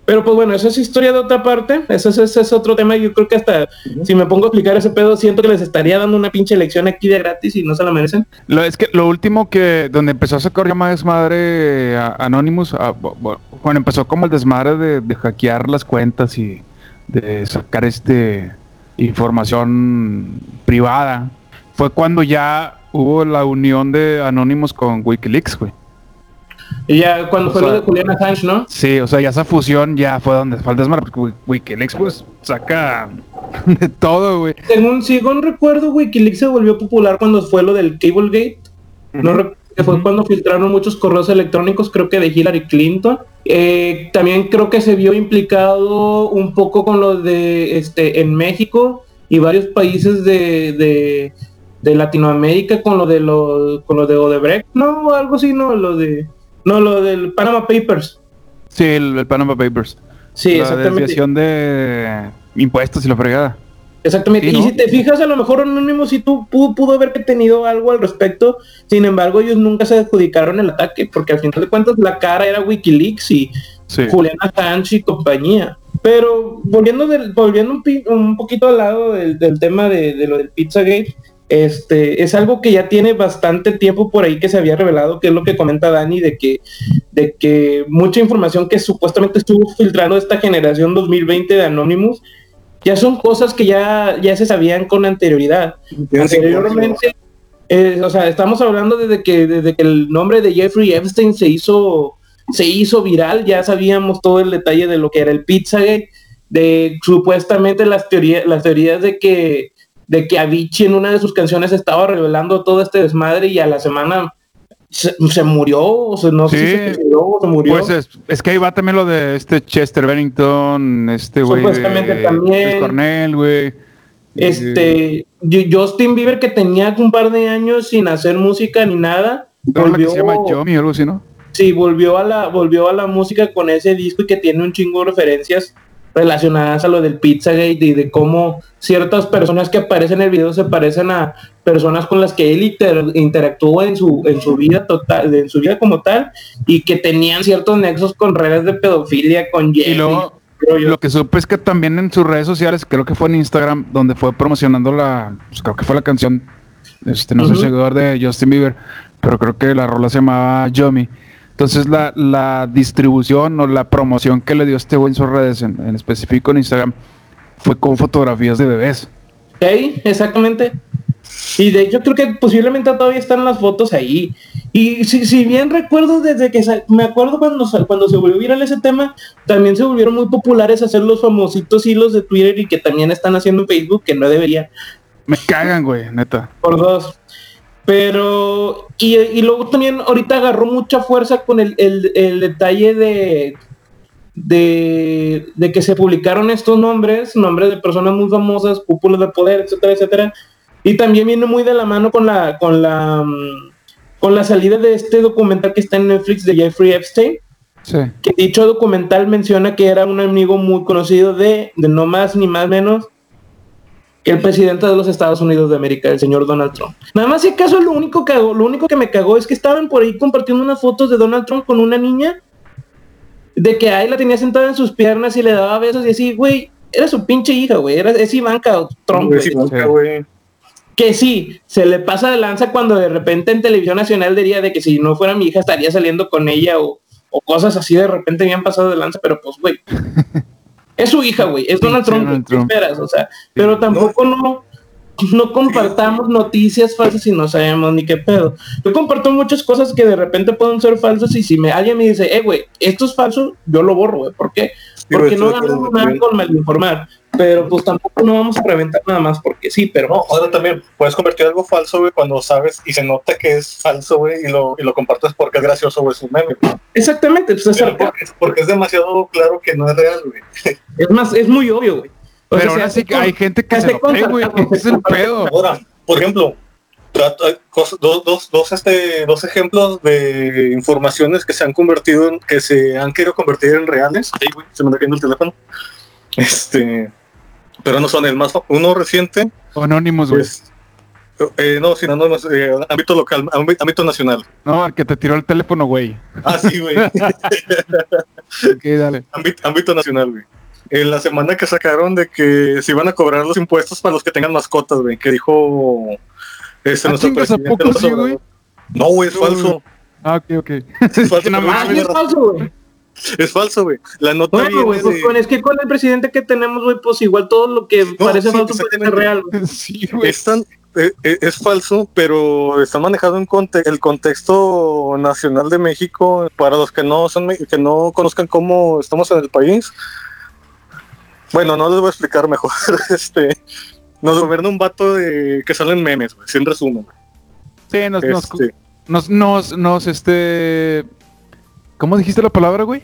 Pero pues bueno, esa es historia de otra parte, ese, es- ese es otro tema, yo creo que hasta si me pongo a explicar ese pedo, siento que les estaría dando una pinche lección aquí de gratis y no se la merecen. Lo, es que lo último que, donde empezó a sacar ya más desmadre a- Anonymous, a- bu- bu- bueno, empezó como el desmadre de, de hackear las cuentas y de sacar este información privada, fue cuando ya hubo la unión de Anonymous con Wikileaks, güey. Y ya cuando O fue sea- lo de Julian Assange, ¿no? Sí, o sea, ya esa fusión ya fue donde el desmadre, porque Wi- Wikileaks pues saca de todo, güey. Según, según recuerdo, Wikileaks se volvió popular cuando fue lo del Cablegate. No recuerdo que fue cuando filtraron muchos correos electrónicos, creo que de Hillary Clinton. Eh, también creo que se vio implicado un poco con lo de este en México y varios países de, de, de Latinoamérica con lo de lo, con lo de Odebrecht, no, algo así, no, lo de no, lo del Panama Papers. Sí, el, el Panama Papers. Sí, la exactamente. desviación de impuestos y la fregada. Exactamente. Sí, Y si te fijas, a lo mejor Anonymous sí tu- pudo, pudo haber tenido algo al respecto. Sin embargo, ellos nunca se adjudicaron el ataque, porque al final de cuentas la cara era Wikileaks y Sí. Assange y compañía. Pero volviendo del, volviendo un, poquito al lado del, del tema de, de lo del Pizzagate, este es algo que ya tiene bastante tiempo por ahí que se había revelado, que es lo que comenta Dani, de que, de que mucha información que supuestamente estuvo filtrando esta generación 2020 de Anonymous, ya son cosas que ya, ya se sabían con anterioridad. Anteriormente, eh, o sea, estamos hablando desde que, desde que el nombre de Jeffrey Epstein se hizo, se hizo viral, ya sabíamos todo el detalle de lo que era el Pizzagate, de supuestamente las teorías, las teorías de que, de que Avicii en una de sus canciones estaba revelando todo este desmadre y a la semana se, se murió, o sea, no sé si se o se murió. Pues es, es que ahí va también lo de este Chester Bennington, este güey. Supuestamente de- también. Cornell, güey. Este, Ju- Justin Bieber que tenía un par de años sin hacer música ni nada, ¿cómo es la que volvió, se llama Yomi o algo así, ¿no? sí, volvió a la, volvió a la música con ese disco y que tiene un chingo de referencias relacionadas a lo del Pizzagate y de cómo ciertas personas que aparecen en el video se parecen a personas con las que él inter- interactuó en su, en su vida total, en su vida como tal, y que tenían ciertos nexos con redes de pedofilia, con Y Jeffrey, luego, creo yo. lo que supe es que también en sus redes sociales, creo que fue en Instagram, donde fue promocionando la, pues creo que fue la canción, este, no soy Ujú. seguidor de Justin Bieber, pero creo que la rola se llamaba Yomi. Entonces la, la distribución o la promoción que le dio este güey en sus redes, en, en específico en Instagram, fue con fotografías de bebés. Sí, exactamente. Y de hecho creo que posiblemente todavía están las fotos ahí. Y si, si bien recuerdo desde que me acuerdo cuando, cuando se volvió viral ese tema, también se volvieron muy populares hacer los famositos hilos de Twitter y que también están haciendo en Facebook, que no deberían. Me cagan, güey, neta. por dos. Pero, y, y luego también ahorita agarró mucha fuerza con el, el- el detalle de, de, de que se publicaron estos nombres, nombres de personas muy famosas, cúpulas de poder, etcétera, etcétera. Y también viene muy de la mano con la, con la, mm, con la salida de este documental que está en Netflix de Jeffrey Epstein Sí. que dicho documental menciona que era un amigo muy conocido de, de no más ni más menos el presidente de los Estados Unidos de América, el señor Donald Trump. Nada más si acaso lo único que hago- lo único que me cagó es que estaban por ahí compartiendo unas fotos de Donald Trump con una niña de que ahí la tenía sentada en sus piernas y le daba besos y así, güey, era su pinche hija, güey, era es Ivanka Trump. Güey, sí, Sí. güey. Que sí, se le pasa de lanza cuando de repente en televisión nacional diría de que si no fuera mi hija estaría saliendo con ella o, o cosas así de repente habían pasado de lanza, pero pues, güey. Es su hija, güey. Es Donald Pinche Trump, Donald ¿qué Trump. esperas? O sea, pero tampoco no, no compartamos noticias falsas y no sabemos ni qué pedo. Yo comparto muchas cosas que de repente pueden ser falsas y si me, alguien me dice, eh, güey, esto es falso, yo lo borro, güey. ¿Por qué? Porque no ganamos nada con malinformar. Pero pues tampoco no vamos a reventar nada más porque sí, pero No, ahora también puedes convertir algo falso, güey, cuando sabes y se nota que es falso, güey, y lo, y lo compartes porque es gracioso, güey, es un meme. güey. Exactamente, pues es, porque, porque es demasiado claro que no es real, güey. es más, es muy obvio, güey. O sea, Pero se ahora sí que con- hay gente que se lo cree, güey. es el pedo. Ahora, por ejemplo, dos, dos, dos, este, dos ejemplos de informaciones que se han convertido en, que se han querido convertir en reales. Ay, güey, se me está cayendo el teléfono. Este, pero no son el más, uno reciente, Anónimos, güey. pues, eh, no, sino no, no, eh, ámbito local, ámbi- ámbito nacional. No, el que te tiró el teléfono, güey. Ah, sí, güey. Ok, dale. ámbito, ámbito nacional, güey. En la semana que sacaron de que se iban a cobrar los impuestos para los que tengan mascotas, güey, que dijo este Ah, nuestro chingas, ¿a presidente poco sí, güey? No, güey, es falso. Ah, ok, ok. Es falso, No Ah, es falso, güey. Es falso, güey. La nota Bueno, viene güey, pues de- es que con el presidente que tenemos, güey, pues igual todo lo que parece sí, falso puede ser real. güey. Sí, güey. es, tan- eh, eh, es falso, pero está manejado en conte- el contexto nacional de México. Para los que no son que no conozcan cómo estamos en el país. Bueno, no les voy a explicar mejor. este nos gobierna un vato de que salen memes, güey, sin resumen. Sí, nos, nos, Este, nos, nos, nos, este... ¿Cómo dijiste la palabra, güey?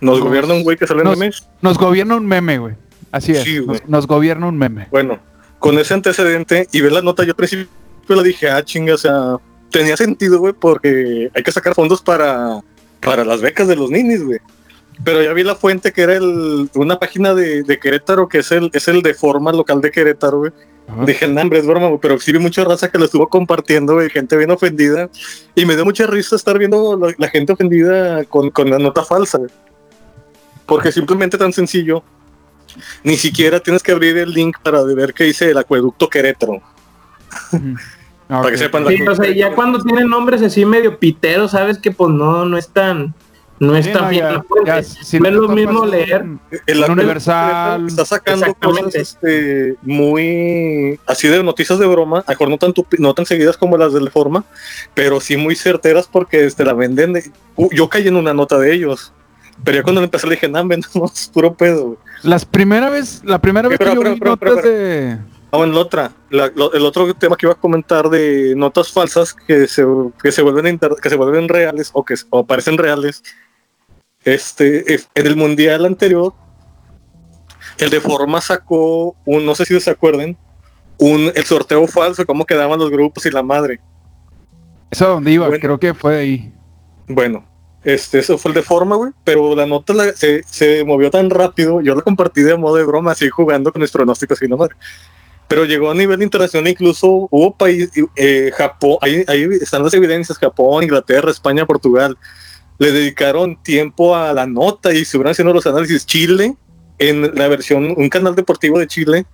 nos nos- gobierna un güey que sale en memes. Nos gobierna un meme, güey. Así es. Sí, güey. nos, nos gobierna un meme. Bueno, con ese antecedente y ver la nota, yo al principio le dije, ah, chinga, o sea, tenía sentido, güey, porque hay que sacar fondos para, para las becas de los ninis, güey. Pero ya vi la fuente que era el, una página de, de Querétaro, que es el, es el de forma local de Querétaro, güey. Ajá. Dije, no, hombre, es broma, güey, pero sí vi mucha raza que lo estuvo compartiendo, güey, gente bien ofendida. Y me dio mucha risa estar viendo la, la gente ofendida con, con la nota falsa, güey. Porque simplemente tan sencillo, ni siquiera tienes que abrir el link para ver qué dice el acueducto Querétaro. Para que sepan la Sí, o sea, ya cuando tienen nombres así medio piteros, sabes que pues no, no es tan, no es no, bien ya- la fuente. ya, si no es no lo mismo leer. El Universal. Está sacando cosas este, muy así de noticias de broma, a lo mejor no tan, tupi- no tan seguidas como las de forma, pero sí muy certeras porque este, la venden. de- Uh, yo caí en una nota de ellos. Pero ya cuando le empecé le dije, no, vendamos puro pedo. güey". Las primera vez, la primera vez que yo espera, vi espera, notas de... Ah, bueno, la otra, la- lo- el otro tema que iba a comentar de notas falsas que se, que se vuelven inter- que se vuelven reales o que o parecen reales. Este, es- en el mundial anterior, el de forma sacó un, no sé si se acuerden, un el sorteo falso, cómo quedaban los grupos y la madre. Eso donde iba, Bueno. creo que fue ahí. Bueno, este, eso fue el de forma, güey, pero la nota la- se, se movió tan rápido, yo la compartí de modo de broma, así jugando con mis pronósticos y la madre. Pero llegó a nivel internacional, incluso hubo países, eh, Japón, ahí, ahí están las evidencias, Japón, Inglaterra, España, Portugal, le dedicaron tiempo a la nota y estuvieron haciendo los análisis. Chile, en la versión, un canal deportivo de Chile,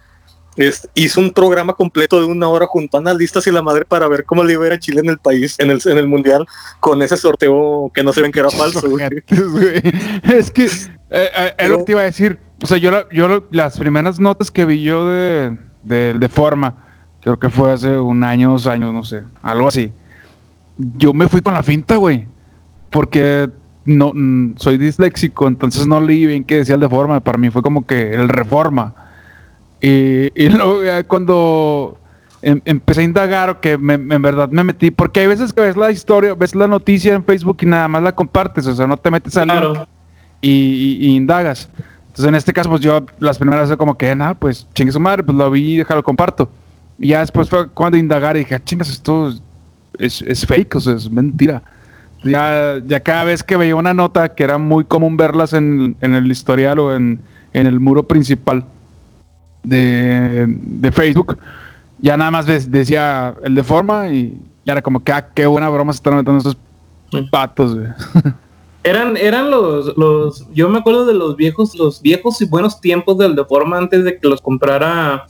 es- hizo un programa completo de una hora junto a analistas y la madre para ver cómo le iba a ir a Chile en el país, en el, en el mundial, con ese sorteo que no se ven que era falso. güey. Es que, eh, eh, es lo que te iba a decir. O sea, yo, la- yo la- las primeras notas que vi yo de, de, de forma, creo que fue hace un año, dos años, no sé, algo así. Yo me fui con la finta, güey, porque no mm, soy disléxico, entonces no leí bien qué decía el de forma, para mí fue como que el reforma. Y, y luego ya cuando em- empecé a indagar o que me- en verdad me metí, porque hay veces que ves la historia, ves la noticia en Facebook y nada más la compartes, o sea, no te metes al Claro. y, y- y indagas. Entonces en este caso, pues yo las primeras veces como que, nada, pues chingue su madre, pues lo vi y déjalo comparto. Y ya después fue cuando indagar y dije, "Ah, chingas, esto es, es fake, o sea, es mentira. Ya, ya cada vez que veía una nota, que era muy común verlas en, en el historial o en, en el muro principal de, de Facebook, ya nada más decía el de forma y ya era como que, ah, qué buena broma se están metiendo estos patos, güey. Eran, eran los, los, yo me acuerdo de los viejos, los viejos y buenos tiempos del Deforma antes de que los comprara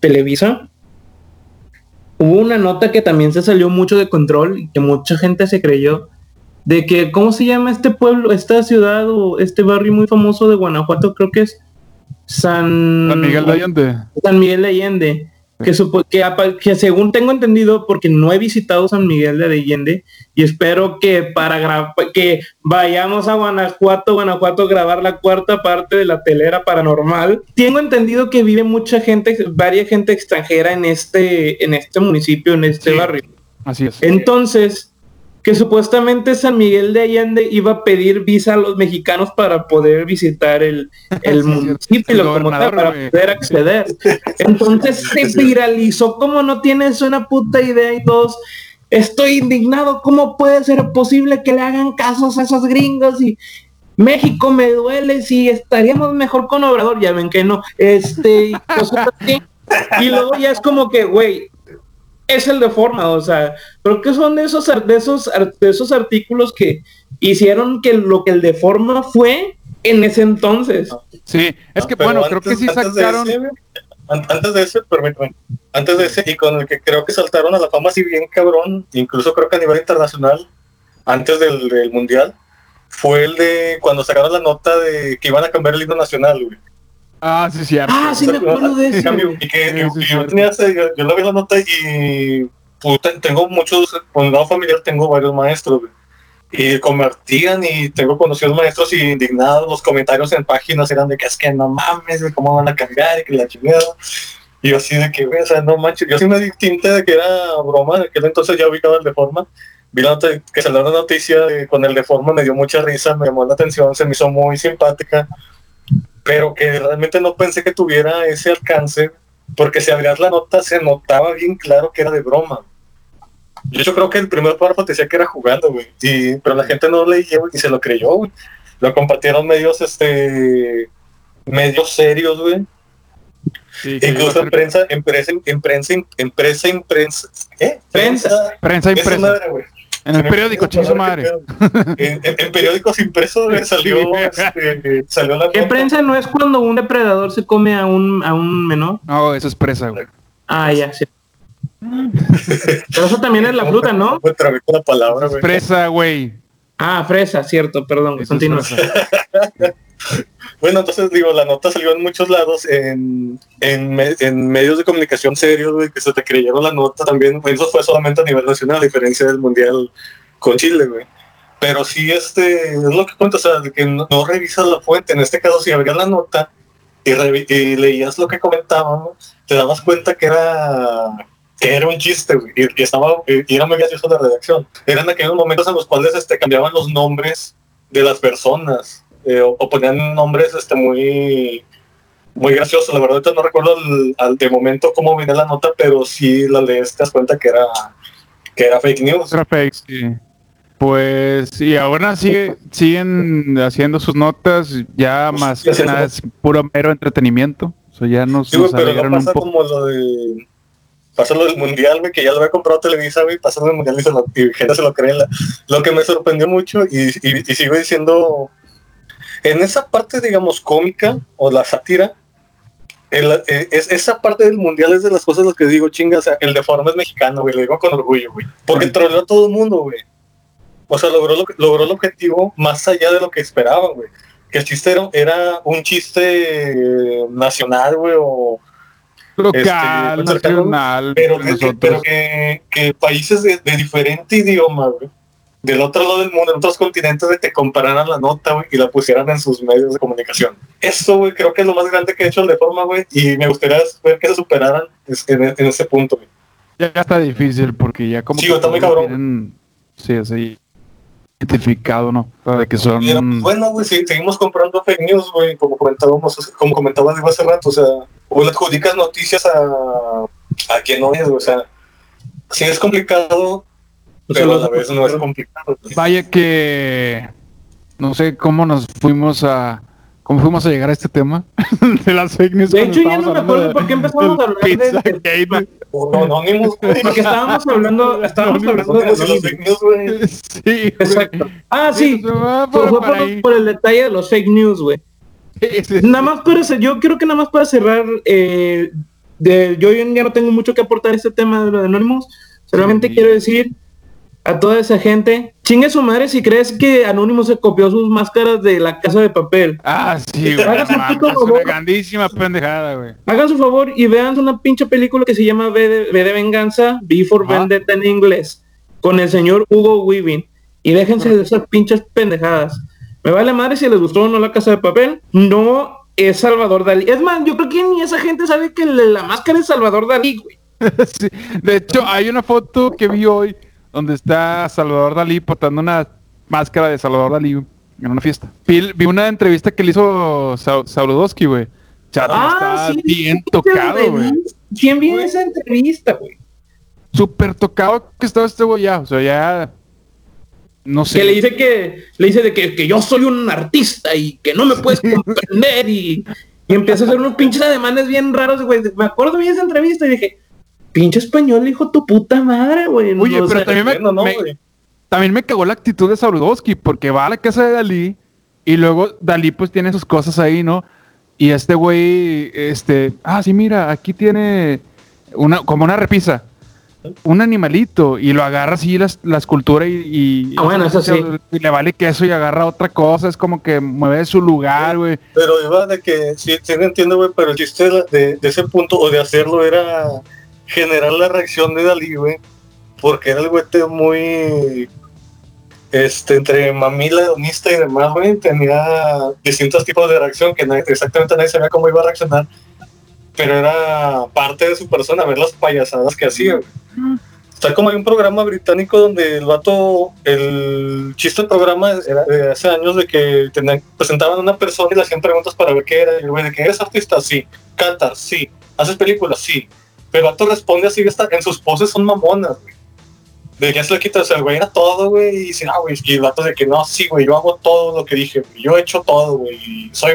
Televisa. Hubo una nota que también se salió mucho de control y que mucha gente se creyó de que, ¿cómo se llama este pueblo, esta ciudad o este barrio muy famoso de Guanajuato? Creo que es San, San Miguel de Allende. San Miguel de Allende. Que, supo- que, según tengo entendido, porque no he visitado San Miguel de Allende, y espero que para que vayamos a Guanajuato, Guanajuato a grabar la cuarta parte de la telera paranormal. Tengo entendido que vive mucha gente, varias gente extranjera en este, en este municipio, en este Sí. barrio. Así es. Entonces, que supuestamente San Miguel de Allende iba a pedir visa a los mexicanos para poder visitar el, el Sí, municipio el como tal, para poder acceder. Entonces se viralizó como no tienes una puta idea y todos. Estoy indignado, ¿cómo puede ser posible que le hagan casos a esos gringos? Y México me duele, si estaríamos mejor con Obrador, ya ven que no. Este, y cosas así. Y luego ya es como que, güey, es el de forma, o sea, creo que son de esos ar- de esos ar- de esos artículos que hicieron que lo que el de forma fue en ese entonces. Sí, es que bueno, creo que sí antes de sacaron. ese, antes de ese, permíteme, antes de ese, y con el que creo que saltaron a la fama así bien cabrón, incluso creo que a nivel internacional, antes del, del mundial, fue el de cuando sacaron la nota de que iban a cambiar el himno nacional, güey. Ah, sí, cierto. Ah, sí me acuerdo de eso. Y que Sí, sí, y yo tenía ese- yo, yo la vi la nota y puta, tengo muchos, con el lado familiar tengo varios maestros, güey. Y convertían y tengo conocidos maestros y indignados, los comentarios en páginas eran de que es que no mames, güey, cómo van a cambiar y que la chingada. Y yo así de que, güey, o sea, no manches, yo sí me di tinta de que era broma, de aquel entonces ya ubicaba el de forma. Vi la nota, que salió una noticia de- con el de forma, me dio mucha risa, me llamó la atención, se me hizo muy simpática pero que realmente no pensé que tuviera ese alcance, porque si abrías la nota se notaba bien claro que era de broma. Yo, yo creo que el primer párrafo te decía que era jugando, güey, y- pero la gente no leía güey, y se lo creyó, güey. Lo compartieron medios, este, medios serios, güey. Sí, Incluso en prensa, en prensa, en prensa, en prensa, en prensa, ¿eh? Prensa. Prensa Esa impresa. madre, güey. En el periódico, chingue madre. En, en- en periódicos impresos salió, Sí. este, salió la ¿Qué nota. prensa no es cuando un depredador se come a un a un menor? No, eso es presa, güey. Ah, ya, sí. Pero eso también es la fruta, ¿no? La palabra, güey. Presa, güey. Ah, fresa, cierto, perdón, continúa. Bueno, entonces digo, la nota salió en muchos lados, en, en, me- en medios de comunicación serios, güey, que se te creyeron la nota también. Eso fue solamente a nivel nacional, a diferencia del Mundial con Chile, güey. Pero sí, este, es lo que cuento, o sea, de que no, no revisas la fuente. En este caso, si abrías la nota y, revi- y leías lo que comentaban, ¿no? te dabas cuenta que era que era un chiste, güey, y, estaba, y era muy gracioso la redacción. Eran aquellos momentos en los cuales este, cambiaban los nombres de las personas eh, o, o ponían nombres este muy muy graciosos la verdad no recuerdo al, al- de momento cómo venía la nota pero sí la lees te das cuenta que era que era fake news Otra fake, sí. Pues, y ahora sigue, siguen haciendo sus notas, ya Pues, más que nada es puro mero entretenimiento. O sea, ya nos, Sí, nos pero no un pasa poco. como lo de pasa lo del mundial güey, que ya lo había comprado Televisa güey, pasa lo del mundial y, se lo, y gente se lo cree la- lo que me sorprendió mucho y, y, y sigo diciendo en esa parte digamos cómica o la sátira eh, es, esa parte del mundial es de las cosas las que digo, chinga, o sea, el de forma es mexicano, güey, lo digo con orgullo, güey. Porque troleó a todo el mundo, güey. O sea, logró, lo logró el objetivo más allá de lo que esperaban, güey. Que el chiste era, era un chiste nacional, güey, o, Local, este, nacional, pero, que, pero que, que países de, de diferente idioma, güey, del otro lado del mundo, en otros continentes, güey, te compararan la nota, güey, y la pusieran en sus medios de comunicación. Eso, güey, creo que es lo más grande que ha hecho el de forma, güey, y me gustaría ver que se superaran en, en ese punto, güey. Ya está difícil porque ya como Sí, que está muy cabrón. tienen- sí, así identificado, ¿no? O sea, de que son Pero, bueno, güey, si seguimos comprando fake news, güey, como comentábamos, como comentaba Diego hace rato, o sea, o le adjudicas noticias a, a quien no es, güey, o sea, sí es complicado, pero a la vez no es complicado. güey. Vaya que no sé cómo nos fuimos a cómo fuimos a llegar a este tema de las fake news. De hecho, ya no me acuerdo de- por qué empezamos a hablar del de- Pizzagate. O no, anónimos, güey. Porque estábamos hablando, estábamos hablando de Anónimos los fake news, güey. Sí. Exacto. Ah, sí. por, fue por por, ahí. por el detalle de los fake news, güey. Nada más para yo creo que nada más para cerrar, eh, de, yo ya no tengo mucho que aportar a este tema de lo de Anonymous. Solamente Sí. quiero decir a toda esa gente, chingue su madre si crees que Anonymous se copió sus máscaras de la casa de papel. Ah, sí, güey. Una favor. grandísima pendejada, güey. Hagan su favor y vean una pinche película que se llama V de, Venganza, for Ajá. Vendetta en inglés, con el señor Hugo Weaving. Y déjense de esas pinches pendejadas. Me vale madre si les gustó o no la casa de papel. No es Salvador Dalí. Es más, yo creo que ni esa gente sabe que la la máscara es Salvador Dalí, güey. Sí. De hecho, hay una foto que vi hoy donde está Salvador Dalí portando una máscara de Salvador Dalí en una fiesta. Vi, vi una entrevista que le hizo Sa güey. Chato, está bien tocado, güey. ¿Quién vio esa entrevista, güey? Súper tocado que estaba este güey ya. O sea, ya... No sé. Que le dice que le dice de que, que yo soy un artista y que no me puedes comprender y, y empieza a hacer unos pinches ademanes bien raros, güey. Me acuerdo bien esa entrevista y dije, pinche español, hijo de tu puta madre, güey. Oye, pero sea, también me, ¿no, me- también me cagó la actitud de Sabludowski porque va a la casa de Dalí y luego Dalí pues tiene sus cosas ahí, ¿no? Y este güey, este, ah, sí, mira, aquí tiene una, como una repisa, un animalito y lo agarra así la, la escultura y, y- Ah, bueno, eso sí. y le vale queso y agarra otra cosa, es como que mueve su lugar, güey. Pero iba de que, sí, sí entiendo, güey, pero el chiste de- de ese punto o de hacerlo era generar la reacción de Dalí, güey, porque era el güey te- muy, este, entre mamila, hedonista y demás, güey, tenía distintos tipos de reacción que nadie- exactamente nadie sabía cómo iba a reaccionar, pero era parte de su persona, ver las payasadas que hacía, güey. Está como hay un programa británico donde el vato, el chiste del programa era de hace años de que tenían, presentaban a una persona y le hacían preguntas para ver qué era. Y el güey de que eres artista, sí. Cantas, sí. Haces películas, sí. Pero el vato responde así, en sus poses son mamonas, güey. De que se le quita, o sea, el güey era todo, güey, y dice, ah, güey, y el vato de que no, sí, güey, yo hago todo lo que dije, güey, yo he hecho todo, güey, soy...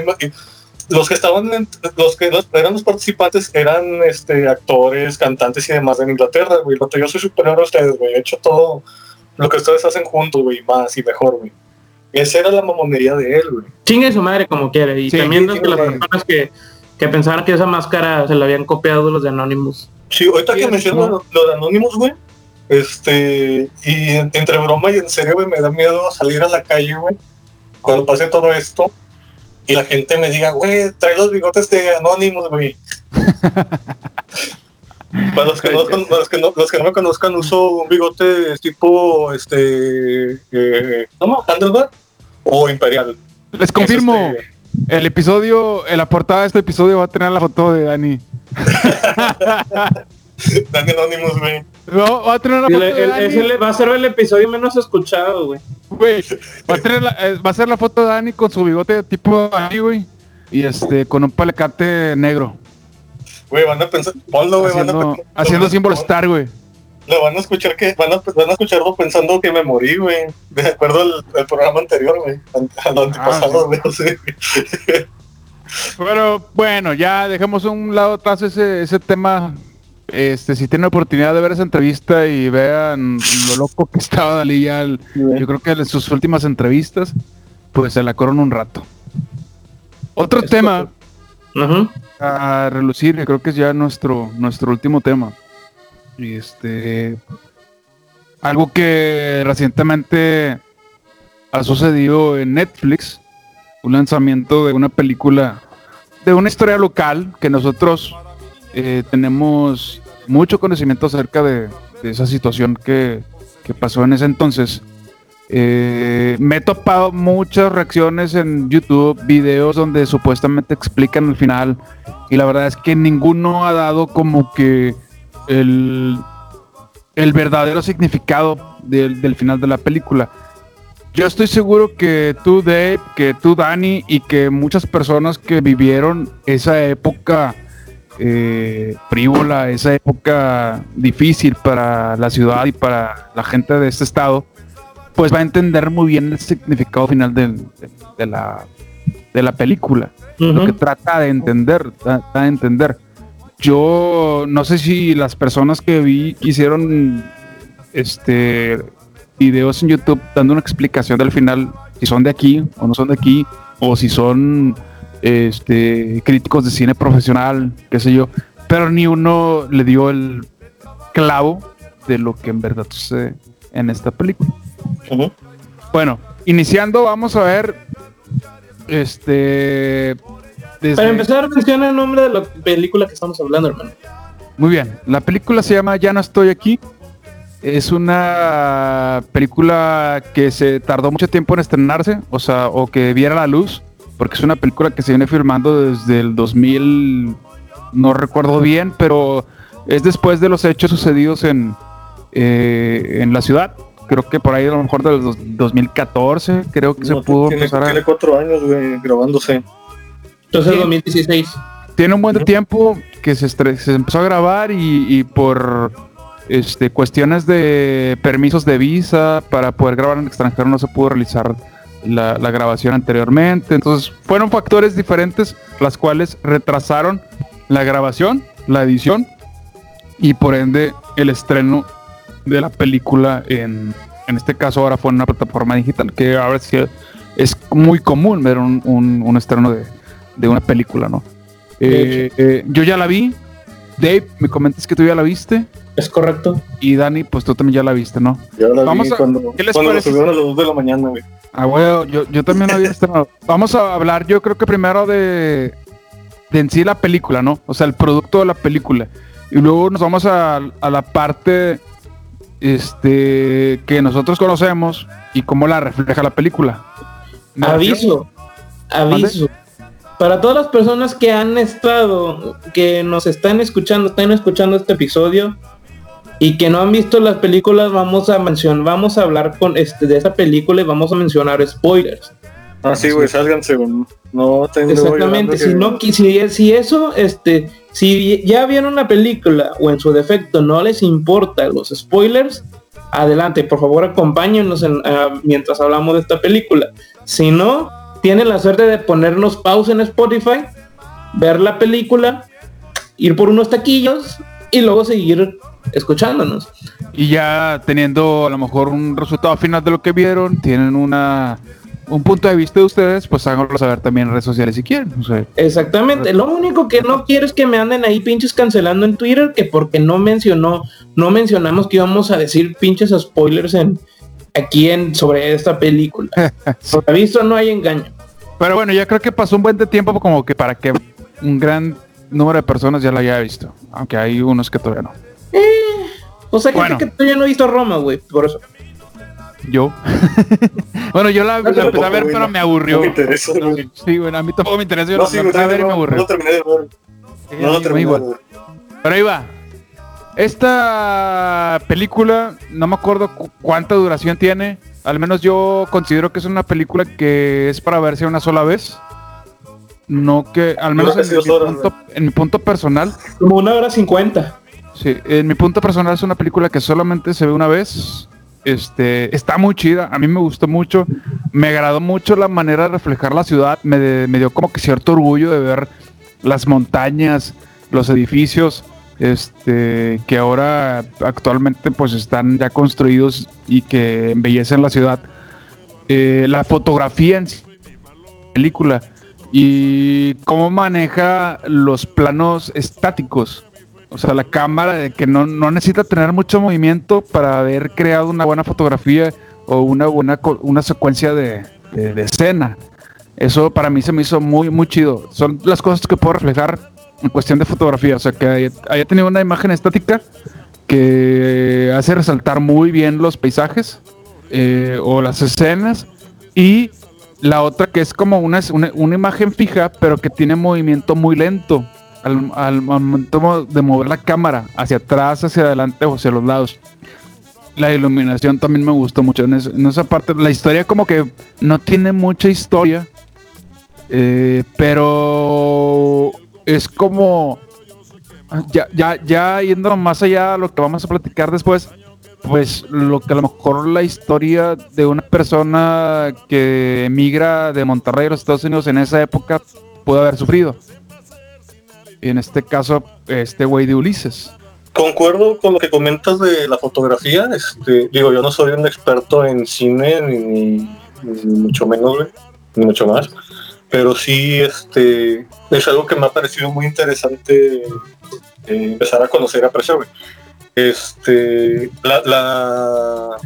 los que estaban, en- los que los- eran los participantes eran este actores, cantantes y demás en Inglaterra, güey. El vato, Yo soy superior a ustedes, güey. He hecho todo lo que ustedes hacen juntos, güey, más y mejor, güey. Esa era la mamonería de él, güey. Chingue su madre como quiera. Y Sí, también sí, las que las personas que, que pensaban que esa máscara se la habían copiado los de Anonymous. Sí, ahorita Sí, que menciono lo, lo de Anonymous, güey. Este, y en- entre broma y en serio, güey, me da miedo salir a la calle, güey, cuando pase todo esto y la gente me diga, güey, trae los bigotes de Anonymous, güey. Para los que, no, los, que no, los que no me conozcan, uso un bigote tipo, este, eh, ¿cómo? ¿Handlebar? O Imperial. Les confirmo, Es este- el episodio, en la portada de este episodio va a tener la foto de Dani. Dani Anonymous, güey. No, va a tener la foto de Dani. ese va a ser el episodio menos escuchado, güey. Güey, va a, tener la- eh, va a ser la foto de Dani con su bigote tipo Dani, güey. Y este, con un palecate negro. Güey, van a pensar, ponlo, güey, van a Haciendo, pensar- haciendo símbolo star, güey. Lo van a escuchar que van a, van a escucharlo pensando que me morí, güey. De acuerdo al, al programa anterior, güey. Al, al antepasado, güey. sí, güey. Pero bueno, ya dejemos a un lado atrás ese, ese tema. Este, si tienen oportunidad de ver esa entrevista y vean lo loco que estaba Dalí ya, el- yo creo que en sus últimas entrevistas, pues se la corren un rato. Otro tema a relucir, que creo que es ya nuestro, nuestro último tema. Este. Algo que recientemente ha sucedido en Netflix. Un lanzamiento de una película de una historia local que nosotros eh, tenemos mucho conocimiento acerca de, de esa situación que, que pasó en ese entonces. Eh, me he topado muchas reacciones en YouTube, videos donde supuestamente explican el final y la verdad es que ninguno ha dado como que el, el verdadero significado del, del final de la película. Yo estoy seguro que tú, Dave, que tú, Dani, y que muchas personas que vivieron esa época eh, frívola, esa época difícil para la ciudad y para la gente de este estado, pues va a entender muy bien el significado final del- de, de la, de la película. Lo que trata de entender, trata de entender. Yo no sé si las personas que vi hicieron este videos en YouTube dando una explicación del final, si son de aquí o no son de aquí, o si son este críticos de cine profesional, qué sé yo, pero ni uno le dio el clavo de lo que en verdad sucede en esta película. Bueno, iniciando, vamos a ver. Este. Desde- Para empezar, menciona el nombre de la película que estamos hablando, hermano. Muy bien. La película se llama Ya no estoy aquí. Es una película que se tardó mucho tiempo en estrenarse, o sea, o que viera la luz, porque es una película que se viene filmando desde el 2000, no recuerdo bien, pero es después de los hechos sucedidos en, eh, en la ciudad. Creo que por ahí a lo mejor del dos- 2014, creo que se pudo tiene, empezar a... tiene cuatro años, güey, grabándose. Entonces, Sí. 2016. tiene un buen tiempo que se, se empezó a grabar y, y por este, cuestiones de permisos de visa para poder grabar en el extranjero no se pudo realizar la, la grabación anteriormente. Entonces fueron factores diferentes las cuales retrasaron la grabación, la edición y por ende el estreno de la película en, en este caso ahora fue en una plataforma digital que ahora sí es muy común ver un, un- un estreno de, de una película, ¿no? Eh, eh, yo ya la vi. Dave, me comentas que tú ya la viste. Es correcto. Y Dani, pues tú también ya la viste, ¿no? Ya la Vamos vi a- cuando, ¿qué les cuando lo parece? subieron a las 2 de la mañana, güey. Ah, bueno, yo, yo también la había estrenado. Vamos a hablar, yo creo que primero de, de en sí la película, ¿no? O sea, el producto de la película. Y luego nos vamos a, a la parte este, que nosotros conocemos y cómo la refleja la película. Aviso, aviso. Para todas las personas que han estado, que nos están escuchando, están escuchando este episodio y que no han visto las películas, vamos a mencionar, vamos a hablar con este de esa película y vamos a mencionar spoilers. Ah, sí, güey, sálganse. No tengo Exactamente, si no si, si eso este si ya vieron la película o en su defecto no les importa los spoilers, adelante, por favor acompáñenos en, ah, mientras hablamos de esta película. Si no, tienen la suerte de ponernos pausa en Spotify, ver la película, ir por unos taquillos y luego seguir escuchándonos. Y ya teniendo a lo mejor un resultado final de lo que vieron, tienen una un punto de vista de ustedes, pues háganlo saber también en redes sociales si quieren. O sea, Exactamente. Lo único que no quiero es que me anden ahí pinches cancelando en Twitter, que porque no mencionó, no mencionamos que íbamos a decir pinches spoilers en aquí en sobre esta película. Por aviso no hay engaño. Pero bueno, ya creo que pasó un buen de tiempo como que para que un gran número de personas ya la haya visto. Aunque hay unos que todavía no. O sea, Bueno. que todavía no he visto Roma, güey. Por eso. Yo. bueno, yo la, la empecé a ver, pero no- me aburrió. no me interesa, güey. Sí, bueno, a mí tampoco me interesa. Yo No, la sí, empecé a ver y no, me no aburrió. lo terminé de ver. Sí, No terminé de igual. ver. Pero ahí va. Esta película, no me acuerdo cu- cuánta duración tiene. Al menos yo considero que es una película que es para verse una sola vez. No que, al menos Dura en, casi dos mi horas, punto, en mi punto personal, Como una hora cincuenta. sí, en mi punto personal es una película que solamente se ve una vez. Este, está muy chida, a mí me gustó mucho, me agradó mucho la manera de reflejar la ciudad, me, de- me dio como que cierto orgullo de ver las montañas, los edificios, este, que ahora actualmente pues están ya construidos y que embellecen la ciudad. Eh, la fotografía en sí, película y cómo maneja los planos estáticos. O sea, la cámara que no, no necesita tener mucho movimiento para haber creado una buena fotografía o una buena una secuencia de, de- de escena. Eso para mí se me hizo muy, muy chido. Son las cosas que puedo reflejar en cuestión de fotografía, o sea, que haya, tenido una imagen estática que hace resaltar muy bien los paisajes eh, o las escenas y la otra que es como una, una, imagen fija pero que tiene movimiento muy lento al, momento de mover la cámara hacia atrás, hacia adelante o hacia los lados. La iluminación también me gustó mucho en esa parte. La historia como que no tiene mucha historia, eh, pero es como ya, ya, ya yendo más allá a lo que vamos a platicar después, pues lo que a lo mejor la historia de una persona que emigra de Monterrey a los Estados Unidos en esa época pudo haber sufrido. En este caso, este güey de Ulises. Concuerdo con lo que comentas de la fotografía. Este, digo, yo no soy un experto en cine, ni, ni- ni mucho menos, ni mucho más. Pero sí, este, es algo que me ha parecido muy interesante eh, empezar a conocer y apreciar. Este, la,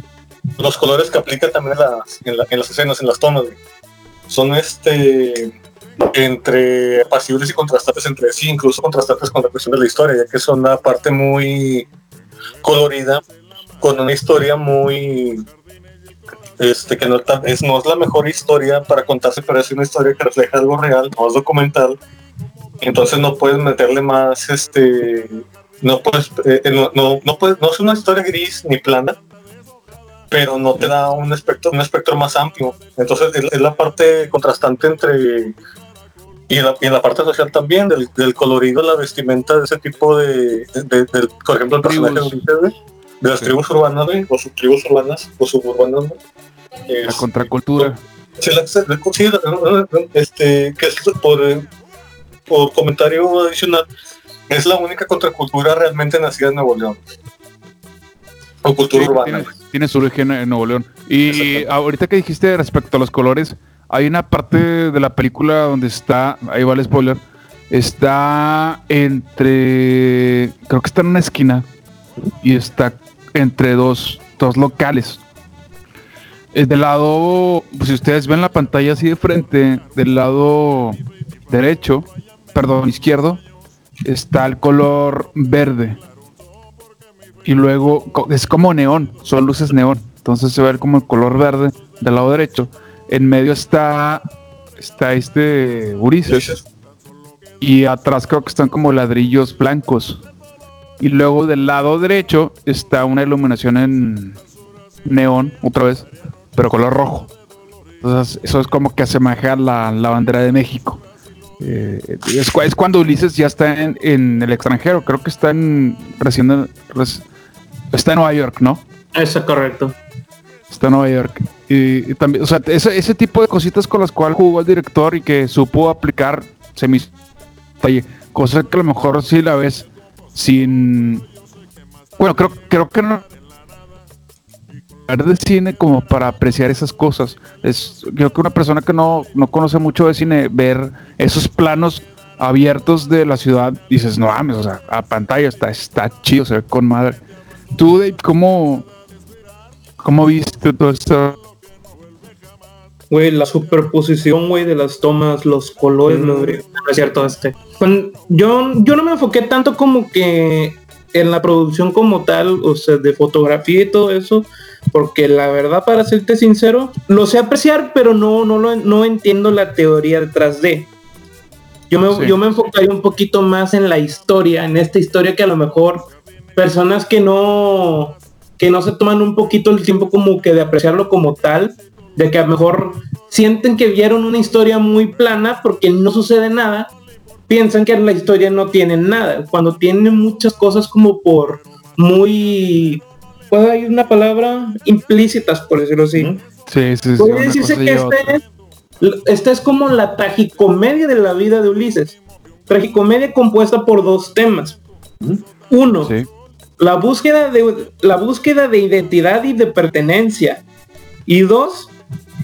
los colores que aplica también en las, en la- en las escenas, en las tomas, son este entre apacibles y contrastantes entre sí, incluso contrastantes con la cuestión de la historia, ya que son una parte muy colorida, con una historia muy este que no, es, no es la mejor historia para contarse, pero es una historia que refleja algo real, no es documental. Entonces no puedes meterle más este no puedes eh, eh, no, no, no puedes no es una historia gris ni plana pero no te da un espectro un espectro más amplio entonces es, es la parte contrastante entre y en la, y en la parte social también, del, del colorido, la vestimenta de ese tipo de, de- de- del- por ejemplo, el personaje de. Ulises, de las Sí. tribus urbanas, güey, o subtribus urbanas, o suburbanas, güey. La contracultura. Sí, la- la- este, que es por, eh, por comentario adicional, es la única contracultura realmente nacida en Nuevo León. O cultura Sí, urbana. tiene, su origen en Nuevo León. Y ahorita que dijiste respecto a los colores, hay una parte de la película donde está, ahí va el spoiler, está entre, creo que está en una esquina y está entre dos, dos locales. Eh, del lado, si ustedes ven la pantalla así de frente, del lado derecho, perdón, izquierdo, está el color verde y luego es como neón, son luces neón. Entonces se ve como el color verde del lado derecho. En medio está está este Ulises y atrás creo que están como ladrillos blancos. Y luego del lado derecho está una iluminación en neón otra vez, pero color rojo. Entonces eso es como que asemeja la, la bandera de México. Eh, es, cu- es cuando Ulises ya está en, en el extranjero, creo que está en recién res- está en Nueva York, ¿no? Eso es correcto. Está en Nueva York. Y, y también, o sea, ese, ese tipo de cositas con las cuales jugó el director y que supo aplicar, se me hizo. Cosa que a lo mejor sí la ves sin. Bueno, creo, creo que no. De cine como para apreciar esas cosas. Es, creo que una persona que no, no conoce mucho de cine, ver esos planos abiertos de la ciudad, dices, no mames, o sea, a pantalla está, está chido, se ve con madre. Tú, Dave, ¿cómo, cómo viste todo esto? Güey, la superposición, güey, de las tomas, los colores, Mm. lo de- no es cierto, este. Cuando- yo, yo no me enfoqué tanto como que en la producción como tal, o sea, de fotografía y todo eso, porque la verdad, para serte sincero, lo sé apreciar, pero no, no, lo, no entiendo la teoría detrás de. Yo me, Sí. yo me enfocaría un poquito más en la historia, en esta historia que a lo mejor personas que no que no se toman un poquito el tiempo como que de apreciarlo como tal, de que a lo mejor sienten que vieron una historia muy plana porque no sucede nada, piensan que la historia no tiene nada, cuando tiene muchas cosas como por muy, pues hay una palabra, implícitas, por decirlo así. Sí, sí, sí. Puede decirse que este otra. es, esta es como la tragicomedia de la vida de Ulises. Tragicomedia compuesta por dos temas. Uno, Sí. la búsqueda de la búsqueda de identidad y de pertenencia. Y dos,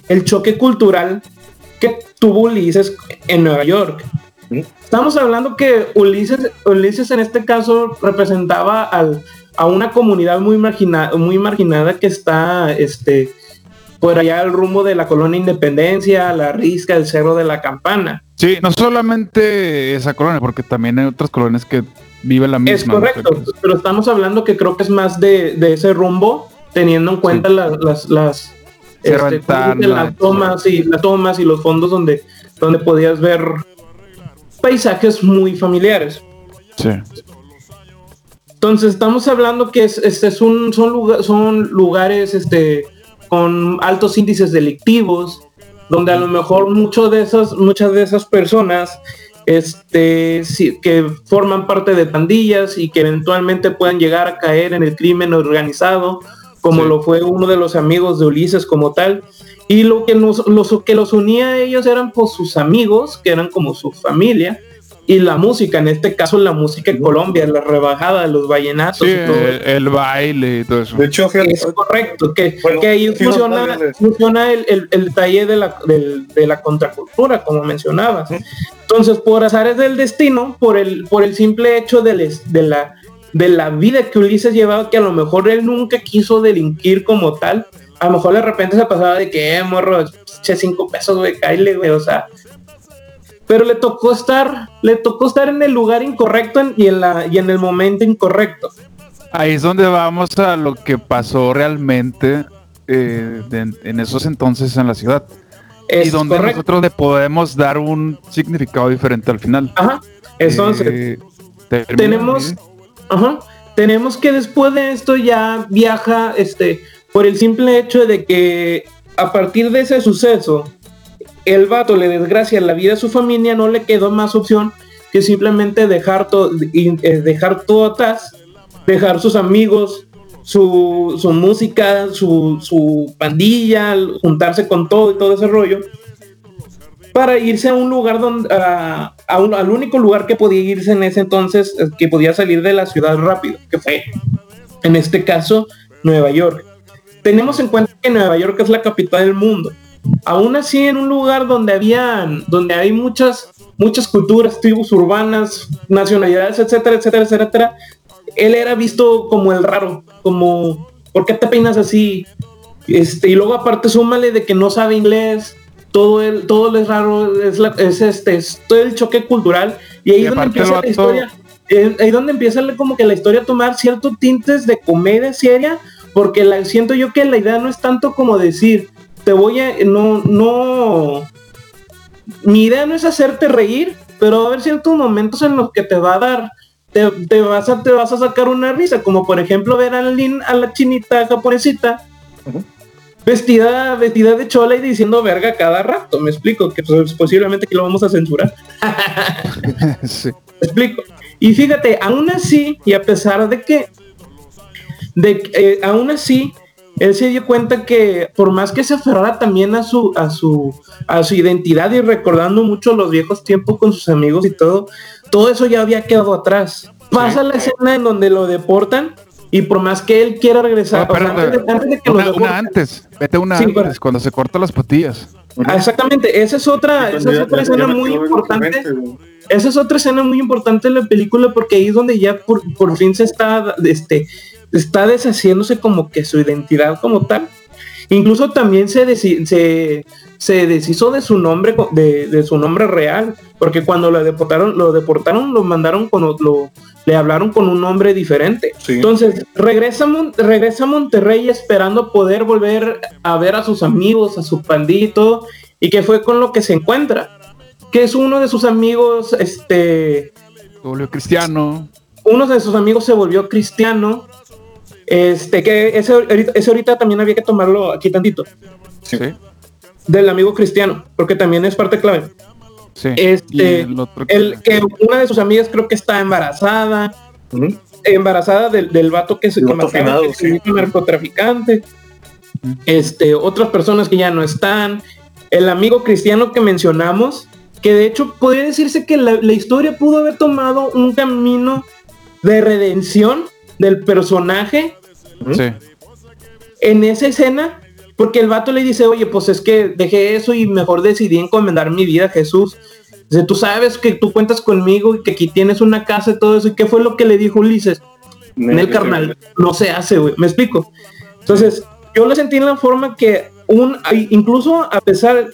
el choque cultural que tuvo Ulises en Nueva York. Estamos hablando que Ulises, Ulises en este caso representaba al, a una comunidad muy, margina- muy marginada que está este, por allá el rumbo de la colonia Independencia, la risca, el cerro de la campana. Sí, no solamente esa colonia, porque también hay otras colonias que viven la misma. Es correcto, pero estamos hablando que creo que es más de, de ese rumbo, teniendo en cuenta Sí. las, las, las, Cerro este, las tomas y las tomas y los fondos donde, donde podías ver paisajes muy familiares. Sí. Entonces estamos hablando que es, este es un, son, lugar- son lugares este, con altos índices delictivos, donde a lo mejor mucho de esas, muchas de esas personas este, sí, que forman parte de pandillas y que eventualmente puedan llegar a caer en el crimen organizado, como Sí. lo fue uno de los amigos de Ulises como tal. Y lo que, nos, los, que los unía a ellos eran pues sus amigos, que eran como su familia, y la música, en este caso la música en Colombia, la rebajada, los vallenatos Sí, y todo el, el baile y todo eso. De hecho, fíjate, es correcto, que, Bueno, que ahí sí, funciona, funciona el, el, el detalle de la, del- de la contracultura, como mencionabas. Entonces, por azares del destino, por el, por el simple hecho del es- de, la, de la vida que Ulises llevaba, que a lo mejor él nunca quiso delinquir como tal, a lo mejor de repente se pasaba de que, eh, morro, che, cinco pesos, güey, cáile, güey, o sea. Pero le tocó estar, le tocó estar en el lugar incorrecto en- y, en la, y en el momento incorrecto. Ahí es donde vamos a lo que pasó realmente eh, de- en esos entonces en la ciudad. Es y donde correcto. nosotros le podemos dar un significado diferente al final. Ajá. Entonces, Eh, tenemos. Ajá, tenemos que después de esto ya viaja, este, por el simple hecho de que a partir de ese suceso, el vato le desgracia la vida a su familia, no le quedó más opción que simplemente dejar y, eh, dejar todo atrás, dejar sus amigos, su, su música, su, su pandilla, juntarse con todo y todo ese rollo, para irse a un lugar donde, a, un- al único lugar que podía irse en ese entonces, que podía salir de la ciudad rápido, que fue, en este caso, Nueva York. Tenemos en cuenta que Nueva York es la capital del mundo. Aún así, en un lugar donde habían, donde hay muchas, muchas culturas, tribus urbanas, nacionalidades, etcétera, etcétera, etcétera, él era visto como el raro, como, ¿por qué te peinas así? Este, y luego aparte súmale de que no sabe inglés, todo el, todo lo es raro, es, la- es este, es todo el choque cultural, y ahí Y es donde empieza la historia, eh, ahí donde empieza como que la historia a tomar ciertos tintes de comedia seria, porque la, siento yo que la idea no es tanto como decir, te voy a, no, no, mi idea no es hacerte reír, pero va a haber ciertos momentos en los que te va a dar, te, te vas, a, te vas a sacar una risa, como por ejemplo ver a, Lin- a la chinita japonesita. Vestida, vestida de chola y diciendo verga cada rato, me explico, que pues, posiblemente que lo vamos a censurar. Sí. ¿Me explico? Y fíjate, aún así, y a pesar de que, de eh, aún así, él se dio cuenta que por más que se aferrara también a su, a su, a su identidad y recordando mucho los viejos tiempos con sus amigos y todo, todo eso ya había quedado atrás. Pasa la escena en donde lo deportan y por más que él quiera regresar, Ah, o sea, espérate. antes, de, antes de que Una, lo una deporten- antes, vete una Sí, antes, cuando se corta las patillas. Ah, exactamente, esa es otra, esa es otra escena muy importante. Esa es otra escena muy importante en la película porque ahí es donde ya por, por fin se está, este, está deshaciéndose como que su identidad como tal. Incluso también se, se, se deshizo de su nombre, de, de su nombre real, porque cuando lo deportaron, lo deportaron, lo mandaron con o- lo, le hablaron con un nombre diferente. Sí. Entonces, regresa a, Mon- regresa a Monterrey esperando poder volver a ver a sus amigos, a su pandilla y que fue con lo que se encuentra. Que es uno de sus amigos, este, Julio Cristiano. uno de sus amigos se volvió cristiano. Este, que ese, ahorita- ese ahorita también había que tomarlo aquí tantito. Sí. Del amigo cristiano, porque también es parte clave. Sí. Este, el otro que- El que una de sus amigas creo que está embarazada, embarazada del, del vato que se El que vato mataba, finado, que se sí. narcotraficante. Este, otras personas que ya no están. El amigo cristiano que mencionamos, que de hecho podría decirse que la, la historia pudo haber tomado un camino de redención del personaje Sí. en esa escena, porque el vato le dice, oye, pues es que dejé eso y mejor decidí encomendar mi vida a Jesús. Dice, tú sabes que tú cuentas conmigo y que aquí tienes una casa y todo eso. ¿Y qué fue lo que le dijo Ulises? En el carnal, no se hace, güey. ¿Me explico? Entonces, yo lo sentí en la forma que un, incluso a pesar,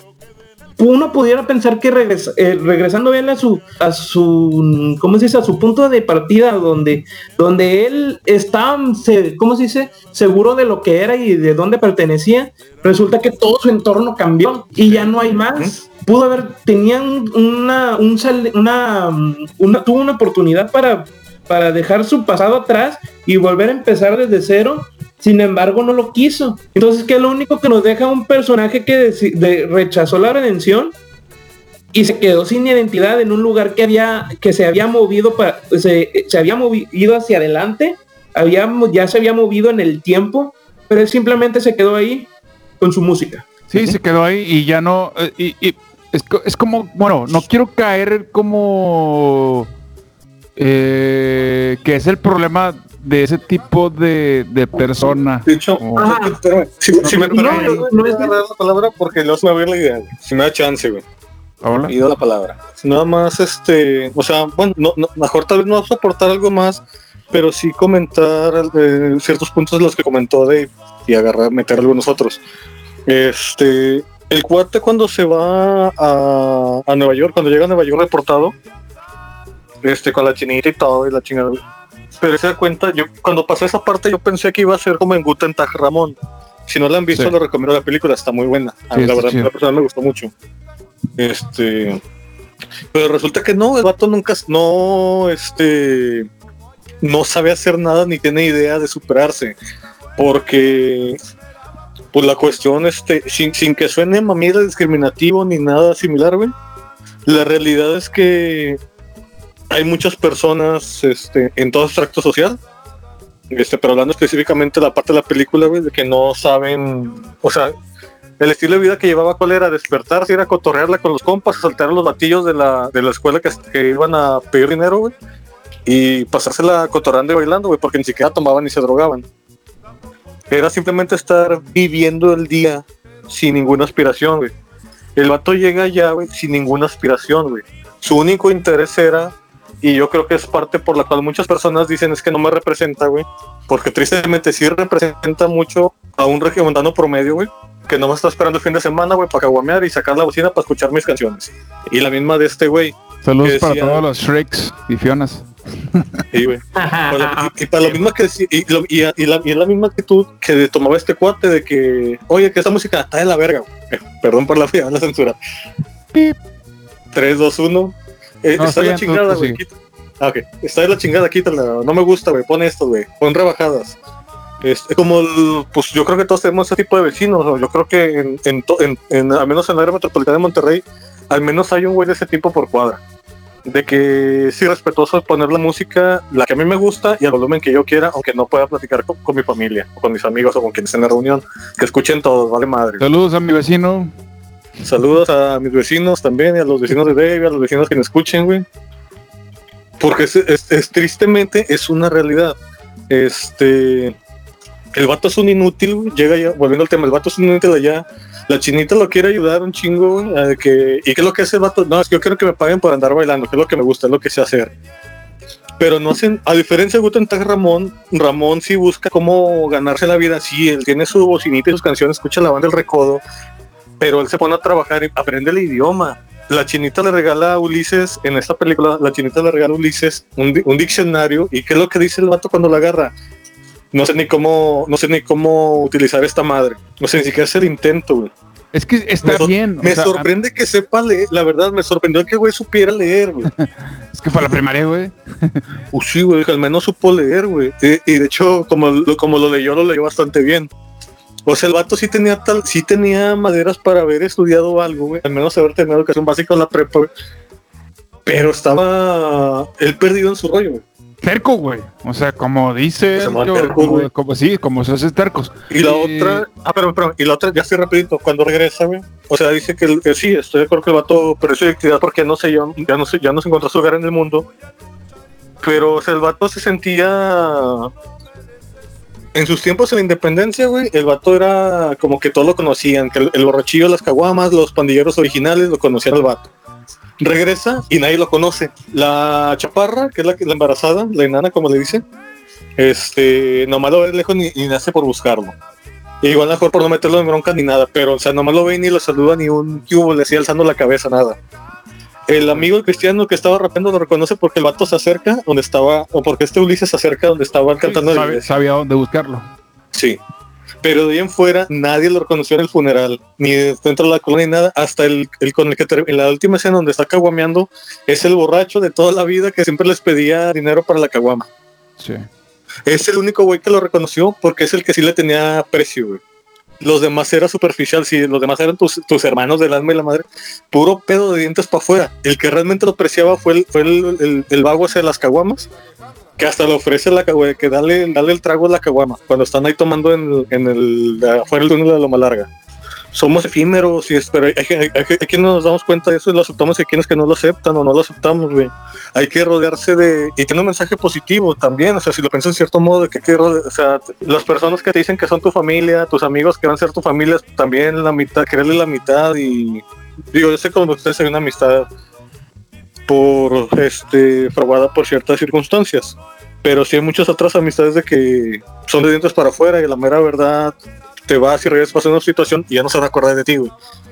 uno pudiera pensar que regresa- eh, regresando él a su, a su, ¿cómo se dice? A su punto de partida, donde, donde él está, se- ¿cómo se dice? Seguro de lo que era y de dónde pertenecía, resulta que todo su entorno cambió y ya no hay más. Pudo haber, tenían una, un sal- una, una, tuvo una oportunidad para, para dejar su pasado atrás y volver a empezar desde cero. Sin embargo, no lo quiso. Entonces, que es lo único que nos deja un personaje que rechazó la redención y se quedó sin identidad en un lugar que había que se había movido para se, se había movido hacia adelante, había, ya se había movido en el tiempo, pero él simplemente se quedó ahí con su música. Sí, se quedó ahí y ya no. eh, y, es como, bueno, no quiero caer como eh, que es el problema de ese tipo de, de persona. De hecho, Oh. Ajá. espérame, si, si me No, no, no voy a es- agarrar la palabra porque no se me a la idea. güey. Si me da chance, güey. Hola. Pido la palabra. Nada más, este, o sea, bueno, no, no, mejor tal vez no vamos a aportar algo más, pero sí comentar eh, ciertos puntos de los que comentó Dave y agarrar, meter algunos otros. Este, el cuate cuando se va a, a Nueva York, cuando llega a Nueva York reportado, este, con la chinita y todo y la chingada. Pero se da cuenta, yo cuando pasé esa parte yo pensé que iba a ser como en Guten Tag Ramón. Si no la han visto, Sí. lo recomiendo la película, está muy buena. A Sí, mí, la está verdad, chido. la persona me gustó mucho. Este, pero resulta que no, el vato nunca, no, este, no sabe hacer nada ni tiene idea de superarse, porque, pues la cuestión, este, sin, sin que suene mamida discriminativo ni nada similar, güey, la realidad es que hay muchas personas, este, en todo extracto social, este, pero hablando específicamente de la parte de la película, güey, de que no saben, o sea, el estilo de vida que llevaba cuál era despertarse, ir a cotorrearla con los compas, saltar los batillos de la, de la escuela que, que iban a pedir dinero, güey, y pasársela cotorreando y bailando, güey, porque ni siquiera tomaban ni se drogaban. Era simplemente estar viviendo el día sin ninguna aspiración, güey. El vato llega allá, güey, sin ninguna aspiración, güey. Su único interés era, y yo creo que es parte por la cual muchas personas dicen es que no me representa, güey, porque tristemente sí representa mucho a un regiomontano promedio, güey, que no me está esperando el fin de semana, güey, para caguamear y sacar la bocina para escuchar mis canciones. Y la misma de este güey. Saludos para decía- todos los Shreks y Fionas. Y, güey, para lo- y- y para lo mismo que decía- y, lo- y- y la, y es la misma actitud que tomaba este cuate de que, oye, que esta música está de la verga. güey. Perdón por la, la censura. Pip. 3, 2, 1. Eh, No, está de la chingada, güey. Ah, ok. Está de la chingada, quítala. No me gusta, güey. Pon esto, güey. Pon rebajadas. Este, como, el- pues yo creo que todos tenemos ese tipo de vecinos. o Yo creo que en, en, en- en- al menos en la área metropolitana de Monterrey, al menos hay un güey de ese tipo por cuadra. De que es irrespetuoso poner la música, la que a mí me gusta y al volumen que yo quiera, aunque no pueda platicar con, con mi familia, o con mis amigos o con quienes en la reunión. Que escuchen todos, vale madre. Saludos a mi vecino. Saludos a mis vecinos también, y a los vecinos de Dave, a los vecinos que me escuchen, güey. Porque es, tristemente es una realidad. Este. El vato es un inútil. Llega ya, volviendo al tema, el vato es un inútil allá. La chinita lo quiere ayudar un chingo, güey. que, ¿Y qué es lo que hace el vato? No, es que yo quiero que me paguen por andar bailando, que es lo que me gusta, es lo que sé hacer. Pero no hacen, a diferencia de Guten Tag Ramón, Ramón sí busca cómo ganarse la vida. Sí, él tiene su bocinita y sus canciones, escucha la banda del recodo, pero él se pone a trabajar y aprende el idioma. La chinita le regala a Ulises, en esta película, la chinita le regala a Ulises un, di- un diccionario. ¿Y qué es lo que dice el vato cuando la agarra? No sé ni cómo, no sé ni cómo utilizar esta madre. No sé ni siquiera hacer intento, güey. Es que está Me bien. o Me sea, sorprende que sepa leer, la verdad, me sorprendió que güey supiera leer, güey. Es que para la primaria, güey. Uh, sí, güey, al menos supo leer, güey. Y, y de hecho, como, lo- como lo leyó, lo leyó bastante bien. O sea, el vato sí tenía tal, sí tenía maderas para haber estudiado algo, güey. Al menos haber tenido educación básica en la prepa, güey. Pero estaba él perdido en su rollo, güey. Terco, güey. O sea, como dice. Se llama yo, terco, como, como- sí, como se hace tercos. Y la otra, ah, pero, pero, y la otra, ya estoy rapidito, cuando regresa, güey. O sea, dice que, que sí, estoy de acuerdo que el vato perdió identidad porque no sé, yo, ya no sé, ya no se encontró su lugar en el mundo. Pero, o sea, el vato se sentía. En sus tiempos en la independencia, güey, el vato era como que todos lo conocían, que el, borrachillo, las caguamas, los pandilleros originales lo conocían al vato. Regresa y nadie lo conoce. La chaparra, que es la, la embarazada, la enana, como le dice, este, nomás lo ve lejos y nace por buscarlo. Igual mejor por no meterlo en bronca ni nada, pero o sea, nomás lo ve ni lo saluda ni un cubo, le sigue alzando la cabeza, nada. El amigo cristiano que estaba rapeando lo reconoce porque el vato se acerca donde estaba, o porque este Ulises se acerca donde estaba cantando. Sabe- sabía dónde buscarlo. Sí. Pero de ahí en fuera nadie lo reconoció en el funeral, ni dentro de la colonia ni nada, hasta el, el con el que en la última escena donde está caguameando es el borracho de toda la vida que siempre les pedía dinero para la caguama. Sí. Es el único güey que lo reconoció porque es el que sí le tenía precio, güey. Los demás era superficial, sí, los demás eran tus, tus hermanos del alma y la madre. Puro pedo de dientes para afuera. El que realmente lo apreciaba fue el, fue el, el, el vago de las caguamas, que hasta le ofrece la caguama, que dale, dale el trago a la caguama, cuando están ahí tomando en, el- en el, afuera del túnel de Loma Larga. Somos efímeros, y pero hay, hay, hay, quienes nos damos cuenta de eso y lo aceptamos y hay quienes que no lo aceptan o no lo aceptamos, güey. Hay que rodearse de y tiene un mensaje positivo también o sea si lo piensas en cierto modo de que que o sea las personas que te dicen que son tu familia tus amigos que van a ser tu familia también la mitad quererle la mitad y digo yo sé ustedes hay una amistad por este probada por ciertas circunstancias pero sí hay muchas otras amistades de que son de dientes para afuera y la mera verdad te vas y regresas pasando una situación y ya no se van a acordar de ti güey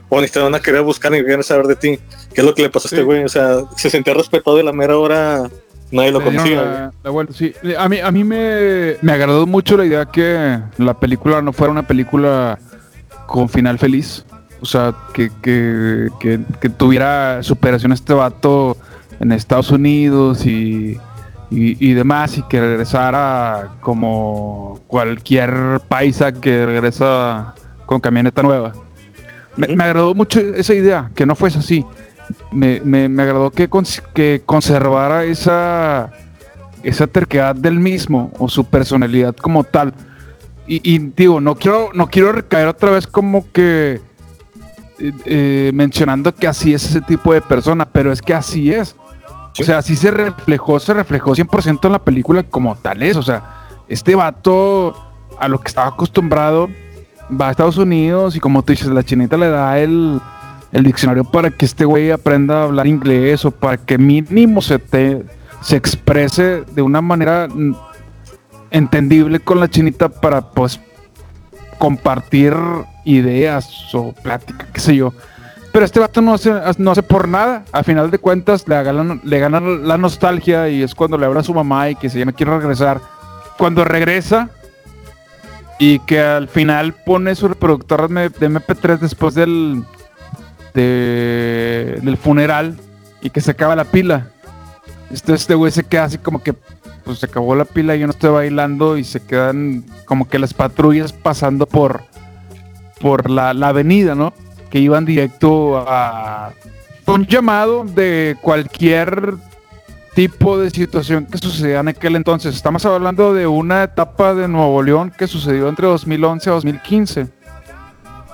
o ni te van a querer buscar ni quieren saber de ti qué es lo que le pasó a este güey o sea se sentía respetado de la mera hora nadie lo conocía la, la vuelta, sí. A mí, a mí me, me agradó mucho la idea que la película no fuera una película con final feliz. O sea, que, que, que, que tuviera superación este vato en Estados Unidos y, y, y demás, y que regresara como cualquier paisa que regresa con camioneta nueva. Me, agradó mucho esa idea, que no fuese así. Me, me, me agradó que, cons- que conservara esa, esa terquedad del mismo o su personalidad como tal. Y, y digo, no quiero, no quiero recaer otra vez como que eh, eh, mencionando que así es ese tipo de persona, pero es que así es. Sí. O sea, así se reflejó, se reflejó 100% en la película como tal es. O sea, este vato a lo que estaba acostumbrado va a Estados Unidos y como tú dices, la chinita le da el, el diccionario para que este güey aprenda a hablar inglés o para que mínimo se, te, se exprese de una manera entendible con la chinita para pues compartir ideas o plática, qué sé yo. Pero este vato no hace, no hace por nada. A final de cuentas le, gana, le gana la nostalgia y es cuando le habla su mamá y que se no quiere regresar. Cuando regresa y que al final pone su reproductor de de MP3 después del, de- del funeral y que se acaba la pila. Entonces este güey se queda así como que pues se acabó la pila y yo no estoy bailando y se quedan como que las patrullas pasando por por la, la avenida, ¿no? Que iban directo a un llamado de cualquier tipo de situación que sucedía en aquel entonces. Estamos hablando de una etapa de Nuevo León que sucedió entre 2011 a 2015.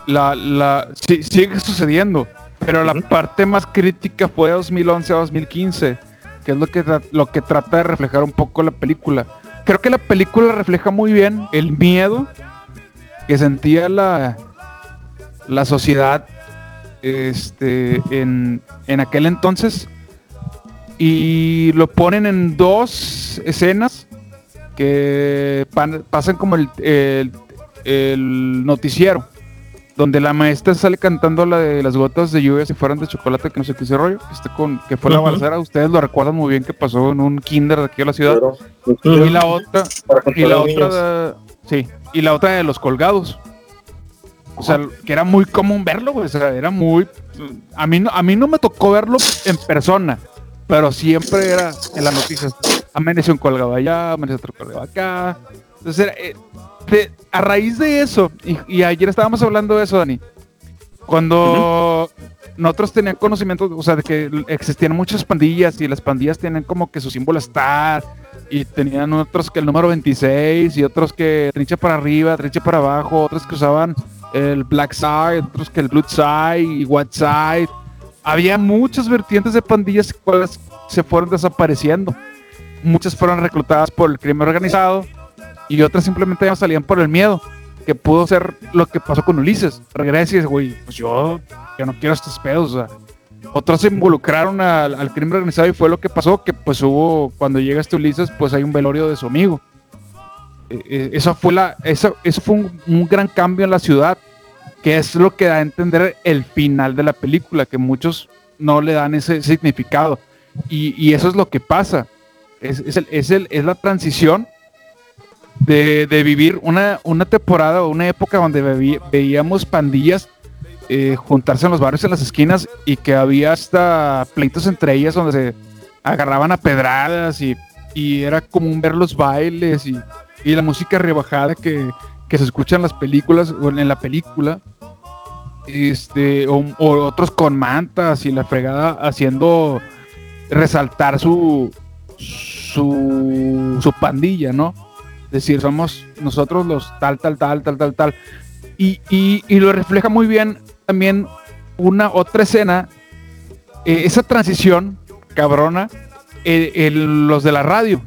La, la, sí, sigue sucediendo, pero la parte más crítica fue de 2011 a 2015, que es lo que, lo que trata de reflejar un poco la película. Creo que la película refleja muy bien el miedo que sentía la, la sociedad este, en, en aquel entonces y lo ponen en dos escenas que pan- pasan como el, el- el noticiero donde la maestra sale cantando la de las gotas de lluvia si fueran de chocolate que no sé qué ese rollo que, está con, que fue la balacera ustedes lo recuerdan muy bien que pasó en un kinder de aquí de la ciudad. Pero- y la otra y la otra, sí, y la otra de los colgados. O sea, que era muy común verlo, güey. O sea, era muy. A mí, no, a mí no me tocó verlo en persona, pero siempre era en las noticias. Amaneció un colgado allá, amaneció otro colgado acá. Entonces, era, eh, de- a raíz de eso, y, y ayer estábamos hablando de eso, Dani, cuando nosotros teníamos conocimiento, o sea, de que existían muchas pandillas y las pandillas tienen como que su símbolo Star y tenían otros que el número 26 y otros que trinche para arriba, trinche para abajo, otros que usaban el Black Side, otros que el Blue Side y White Side. Había muchas vertientes de pandillas cuales se fueron desapareciendo. Muchas fueron reclutadas por el crimen organizado y otras simplemente ya salían por el miedo, que pudo ser lo que pasó con Ulises. Regresa y dice, güey, pues yo, yo no quiero estos pedos, o otros se involucraron al, al crimen organizado y fue lo que pasó, que pues hubo, cuando llega este Ulises, pues hay un velorio de su amigo. Eh, eh, eso fue la, eso, eso fue un, un gran cambio en la ciudad, que es lo que da a entender el final de la película, que muchos no le dan ese significado. Y, y eso es lo que pasa. Es, es, el- es el- es la transición de, de vivir una, una temporada o una época donde veí- veíamos pandillas eh, juntarse en los barrios en las esquinas y que había hasta pleitos entre ellas donde se agarraban a pedradas y, y era común ver los bailes y, y la música rebajada que, que se escucha en las películas o en la película este o, otros con mantas y la fregada haciendo resaltar su su, su pandilla, ¿no? Es decir, somos nosotros los tal, tal, tal, tal, tal, tal. Y, y- y lo refleja muy bien también una otra escena, eh, esa transición cabrona, el- los de la radio.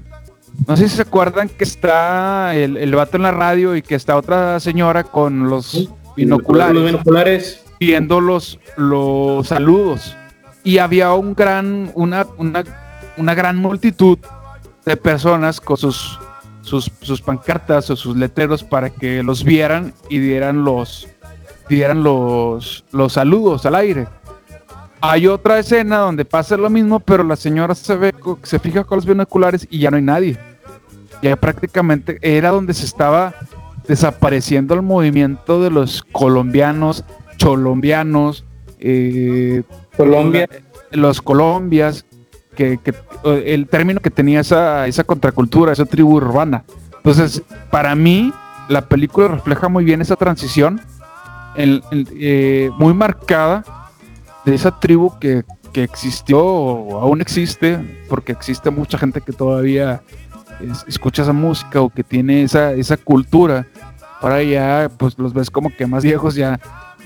No sé si se acuerdan que está el, el vato en la radio y que está otra señora con los binoculares Los binoculares. viendo los, los saludos. Y había un gran, una, una, una gran multitud de personas con sus, sus, sus pancartas o sus letreros para que los vieran y dieran los, dieran los, los saludos al aire. Hay otra escena donde pasa lo mismo, pero la señora se ve, se fija con los binoculares y ya no hay nadie. Ya prácticamente era donde se estaba desapareciendo el movimiento de los colombianos, cholombianos, eh, Colombia. los colombias, que, que, eh, el término que tenía esa, esa contracultura, esa tribu urbana. Entonces, para mí, la película refleja muy bien esa transición, el- el, eh, muy marcada de esa tribu que, que existió o aún existe, porque existe mucha gente que todavía es- escucha esa música o que tiene esa, esa cultura. Ahora ya, pues los ves como que más viejos ya,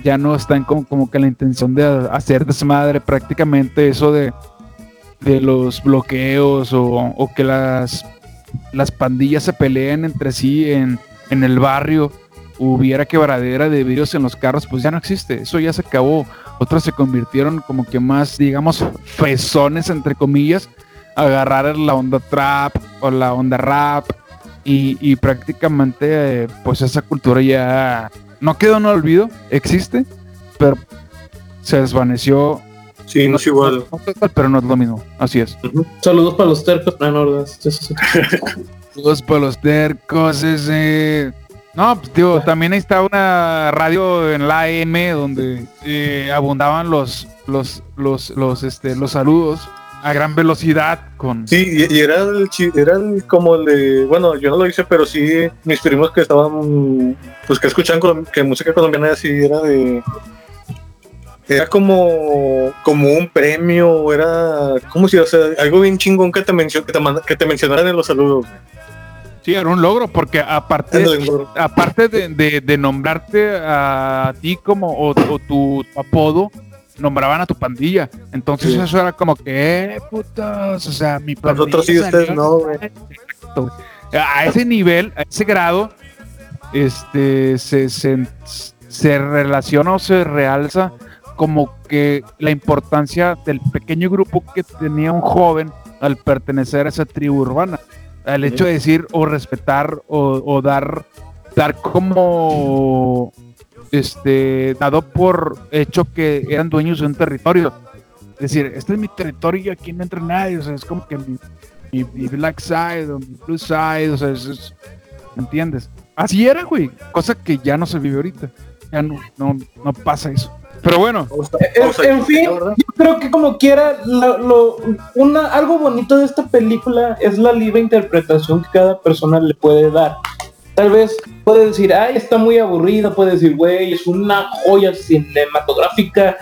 ya no están como, como que la intención de hacer desmadre prácticamente eso de, de los bloqueos o, o que las, las pandillas se peleen entre sí en, en el barrio, hubiera quebradera de vidrios en los carros, pues ya no existe, eso ya se acabó. Otros se convirtieron como que más, digamos, fezones, entre comillas, a agarrar la onda trap o la onda rap y, y prácticamente eh, pues esa cultura ya no quedó en el olvido, existe, pero se desvaneció. Sí, no es igual. No pero no es lo mismo, así es. Saludos para los tercos. Ah, no, sí. Saludos para los tercos, ese. No, pues digo, también está una radio en la AM donde eh, abundaban los, los, los, los, este, los saludos a gran velocidad con. Sí, y, era el era el- como el de, bueno, yo no lo hice, pero sí mis primos que estaban, pues que escuchaban que música colombiana así era de, era como, como un premio, era, como si, o sea, algo bien chingón que te mencio- que te, manda- que te mencionaran en los saludos. Sí, era un logro, porque aparte, aparte de, de- de nombrarte a ti como o, o tu apodo, nombraban a tu pandilla. Entonces Sí. eso era como que, eh, putos, o sea, mi pandilla. Nosotros sí, ustedes no, güey. A ese nivel, a ese grado, este, se, se, se relaciona o se realza como que la importancia del pequeño grupo que tenía un joven al pertenecer a esa tribu urbana. El hecho de decir o respetar o, o dar, dar como este dado por hecho que eran dueños de un territorio. Es decir, este es mi territorio y aquí no entra nadie. O sea, es como que mi, mi, black side o mi blue side. O sea, es, es- ¿me entiendes? Así era, güey. Cosa que ya no se vive ahorita. Ya no, no, no pasa eso. Pero bueno, En, fin, yo creo que como quiera, lo, lo- una, algo bonito de esta película es la libre interpretación que cada persona le puede dar. Tal vez puede decir, ay, está muy aburrida, puede decir, güey, es una joya cinematográfica,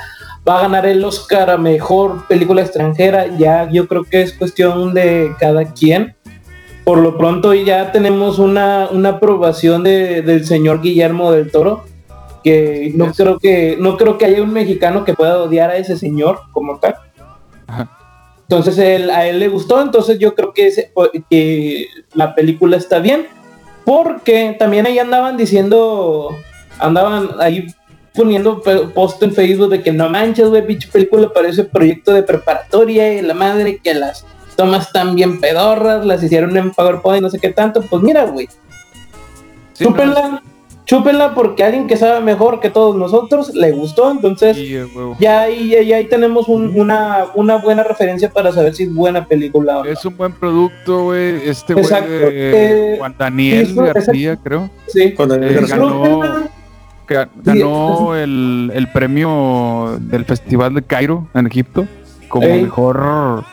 va a ganar el Oscar a mejor película extranjera, ya yo creo que es cuestión de cada quien. Por lo pronto ya tenemos una, una aprobación de- del señor Guillermo del Toro, que no creo que no creo que haya un mexicano que pueda odiar a ese señor como tal. Ajá. Entonces él- a él le gustó, entonces yo creo que, ese- que la película está bien, porque también ahí andaban diciendo, andaban ahí poniendo post en Facebook de que no manches, güey, pinche película parece proyecto de preparatoria y la madre que las tomas están bien pedorras, las hicieron en PowerPoint, no sé qué tanto, pues mira, güey, Sí, no, chúpenla, porque alguien que sabe mejor que todos nosotros le gustó, entonces ya ahí, ya, ya ahí tenemos un- una, una buena referencia para saber si es buena película o no. Es un buen producto, güey. Este güey Exacto. de Eh, Juan Daniel García, creo. Sí. Con el Eh, García. ganó, ganó el, el premio del Festival de Cairo en Egipto como Ey. mejor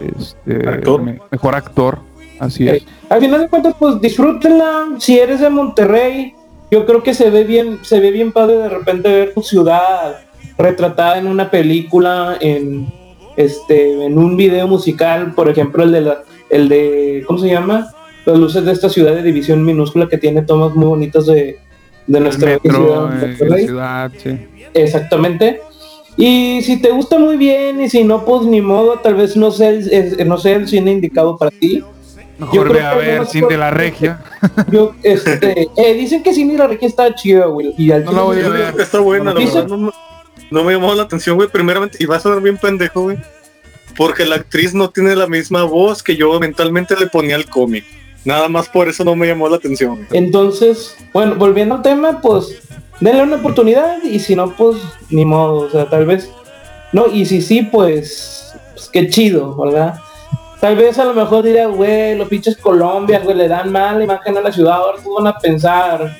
este, Actor. me- mejor actor. Así Ey. es. Al final de cuentas, pues disfrútenla. Si eres de Monterrey, yo creo que se ve bien, se ve bien padre de repente ver tu ciudad retratada en una película, en este, en un video musical, por ejemplo, el de la, el de, ¿cómo se llama? Las luces de esta ciudad de división minúscula que tiene tomas muy bonitas de, de nuestra ciudad. metro, eh, sí. Exactamente. Y si te gusta muy bien y si no, pues ni modo, tal vez no sea el, el- no sea el cine indicado para ti. Yo Mejor creo ve a que ver por- de la Regia. Yo, este, eh, dicen que Cindy la Regia está chida, güey. Y al No la voy a ver. digo que está buena, la verdad. No, me- no me llamó la atención, güey. Primeramente, y va a sonar bien pendejo, güey. Porque la actriz no tiene la misma voz que yo mentalmente le ponía al cómic. Nada más por eso no me llamó la atención. güey. Entonces, bueno, volviendo al tema, pues denle una oportunidad y si no, pues ni modo, o sea, tal vez. No, y si sí, pues, pues qué chido, ¿verdad? Tal vez a lo mejor dirá, güey, los pinches Colombia, güey, le dan mala imagen a la ciudad, ahora todos van a pensar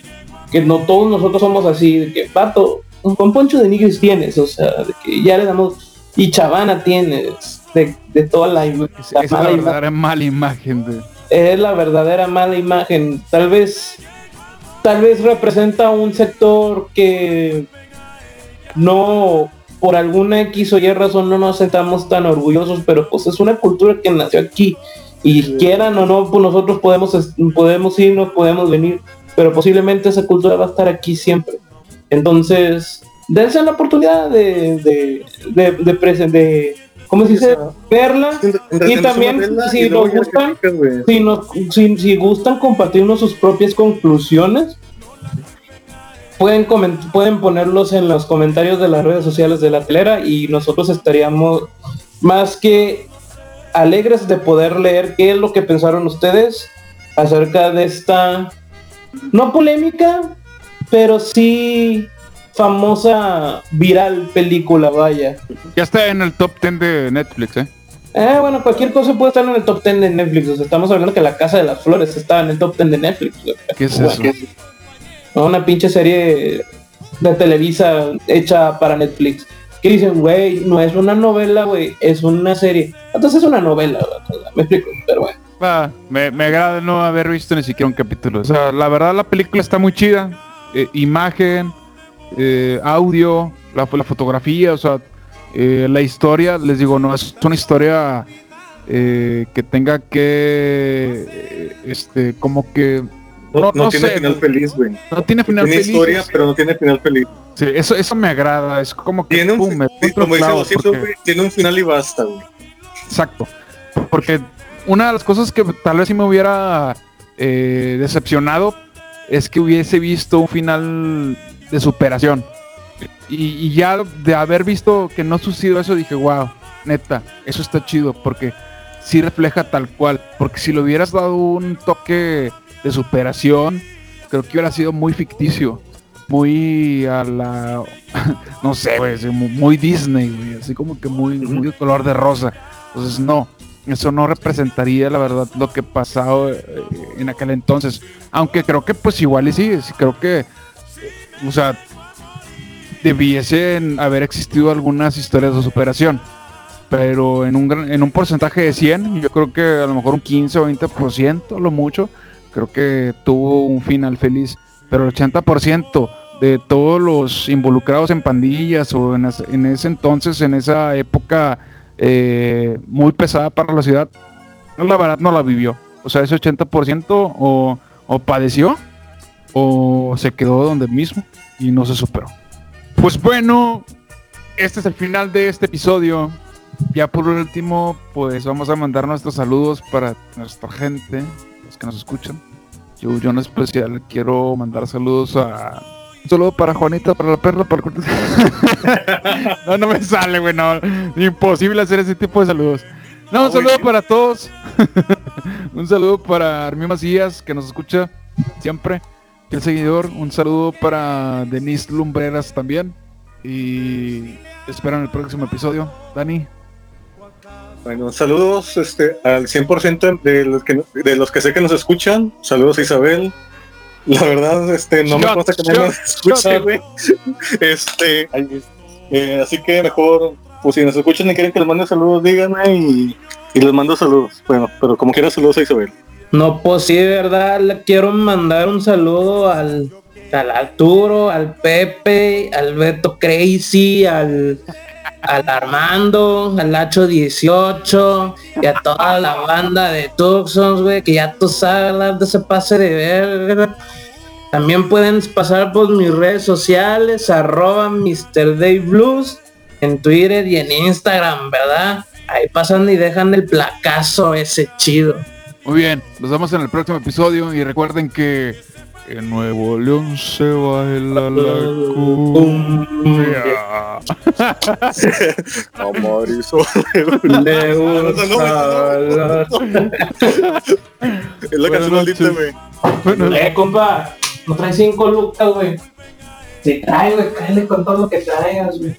que no todos nosotros somos así, de que, pato, un buen poncho de nigris tienes, o sea, de que ya le damos, y chavana tienes, de, de toda la, la es la mala imagen verdadera mala imagen de. es la verdadera mala imagen. Tal vez, tal vez representa un sector que no, por alguna X o Y razón, no nos sentamos tan orgullosos, pero pues es una cultura que nació aquí. Y quieran o no, pues nosotros podemos, podemos irnos, podemos venir, pero posiblemente esa cultura va a estar aquí siempre. Entonces, dense la oportunidad de, de, de, de, presen- de- ¿cómo se dice? Verla. Entretenerse también, si y nos gustan, güey. si, nos- si, si gustan compartirnos sus propias conclusiones, pueden, pueden ponerlos en los comentarios de las redes sociales de la telera y nosotros estaríamos más que alegres de poder leer qué es lo que pensaron ustedes acerca de esta, no polémica, pero sí famosa viral película, vaya. Ya está en el top 10 de Netflix, ¿eh? Eh, bueno, cualquier cosa puede estar en el top 10 de Netflix. O sea, estamos hablando que La Casa de las Flores estaba en el top 10 de Netflix. ¿Qué es eso? ¿No? Una pinche serie de Televisa hecha para Netflix. Que dicen, güey, no es una novela, güey, es una serie. Entonces es una novela, me explico, pero bueno. Va, me, me agrada no haber visto ni siquiera un capítulo. O sea, la verdad la película está muy chida. Eh, imagen, eh, audio, la, la fotografía, o sea, eh, la historia, les digo, no es una historia que tenga que, este, como que No, No- no no tiene sé, final feliz, güey. no tiene final Tiene feliz. historia, pero no tiene final feliz. Sí, eso, eso me agrada, es como que Tiene un, pum, me sí, como dice porque- tiene un final y basta, güey. Exacto. Porque una de las cosas que tal vez sí me hubiera eh, decepcionado es que hubiese visto un final de superación. Y, y ya de haber visto que no sucedió eso, dije, wow, neta, eso está chido, porque sí refleja tal cual. Porque si le hubieras dado un toque de superación, creo que hubiera sido muy ficticio. Muy a la. No sé, así muy, Disney, güey. Así como que muy, muy de color de rosa. Entonces, no. Eso no representaría, la verdad, lo que pasaba eh, en aquel entonces. Aunque creo que, pues, igual y sí. sí, Creo que. O sea. Debiesen haber existido algunas historias de superación. Pero en un, gran- en un porcentaje de 100, yo creo que a lo mejor un 15 o 20%, lo mucho, creo que tuvo un final feliz. Pero el 80% de todos los involucrados en pandillas o en, en ese entonces, en esa época eh, muy pesada para la ciudad, la verdad no la vivió. O sea, ese 80% o, o padeció o se quedó donde mismo y no se superó. Pues bueno, este es el final de este episodio. Ya por último, pues vamos a mandar nuestros saludos para nuestra gente, los que nos escuchan. Yo, yo en especial quiero mandar saludos a... Un saludo para Juanita, para la perla, para... no, no me sale, güey, no. Imposible hacer ese tipo de saludos. No, un saludo para todos. un saludo para Armio Macías, que nos escucha siempre. el seguidor. Un saludo para Denise Lumbreras también. Y esperan el próximo episodio. Dani. Bueno, saludos este, al 100% de los, que, de los que sé que nos escuchan. Saludos a Isabel. La verdad, este, no me consta que no nos escuche, güey. Este, eh, así que mejor, pues si nos escuchan y quieren que les mande saludos, díganme y, y les mando saludos. Bueno, pero como quiera, saludos a Isabel. No, pues sí, de verdad, le quiero mandar un saludo al, al Arturo, al Pepe, al Beto Crazy, al, al Armando, al Hacho 18 y a toda la banda de Tucsons, güey, que ya tú sabes, de ese pase de ver. También pueden pasar por mis redes sociales, arroba Mr. Dave Blues, en Twitter y en Instagram, ¿verdad? Ahí pasan y dejan el placazo ese chido. Muy bien, nos vemos en el próximo episodio. Y recuerden que en Nuevo León se baila la cumbia. Amorizo. Le gusta es la canción noches. güey. Bueno, Eh, compa, no traes cinco lucas, güey. Si trae, güey, cállale con todo lo que traigas, güey.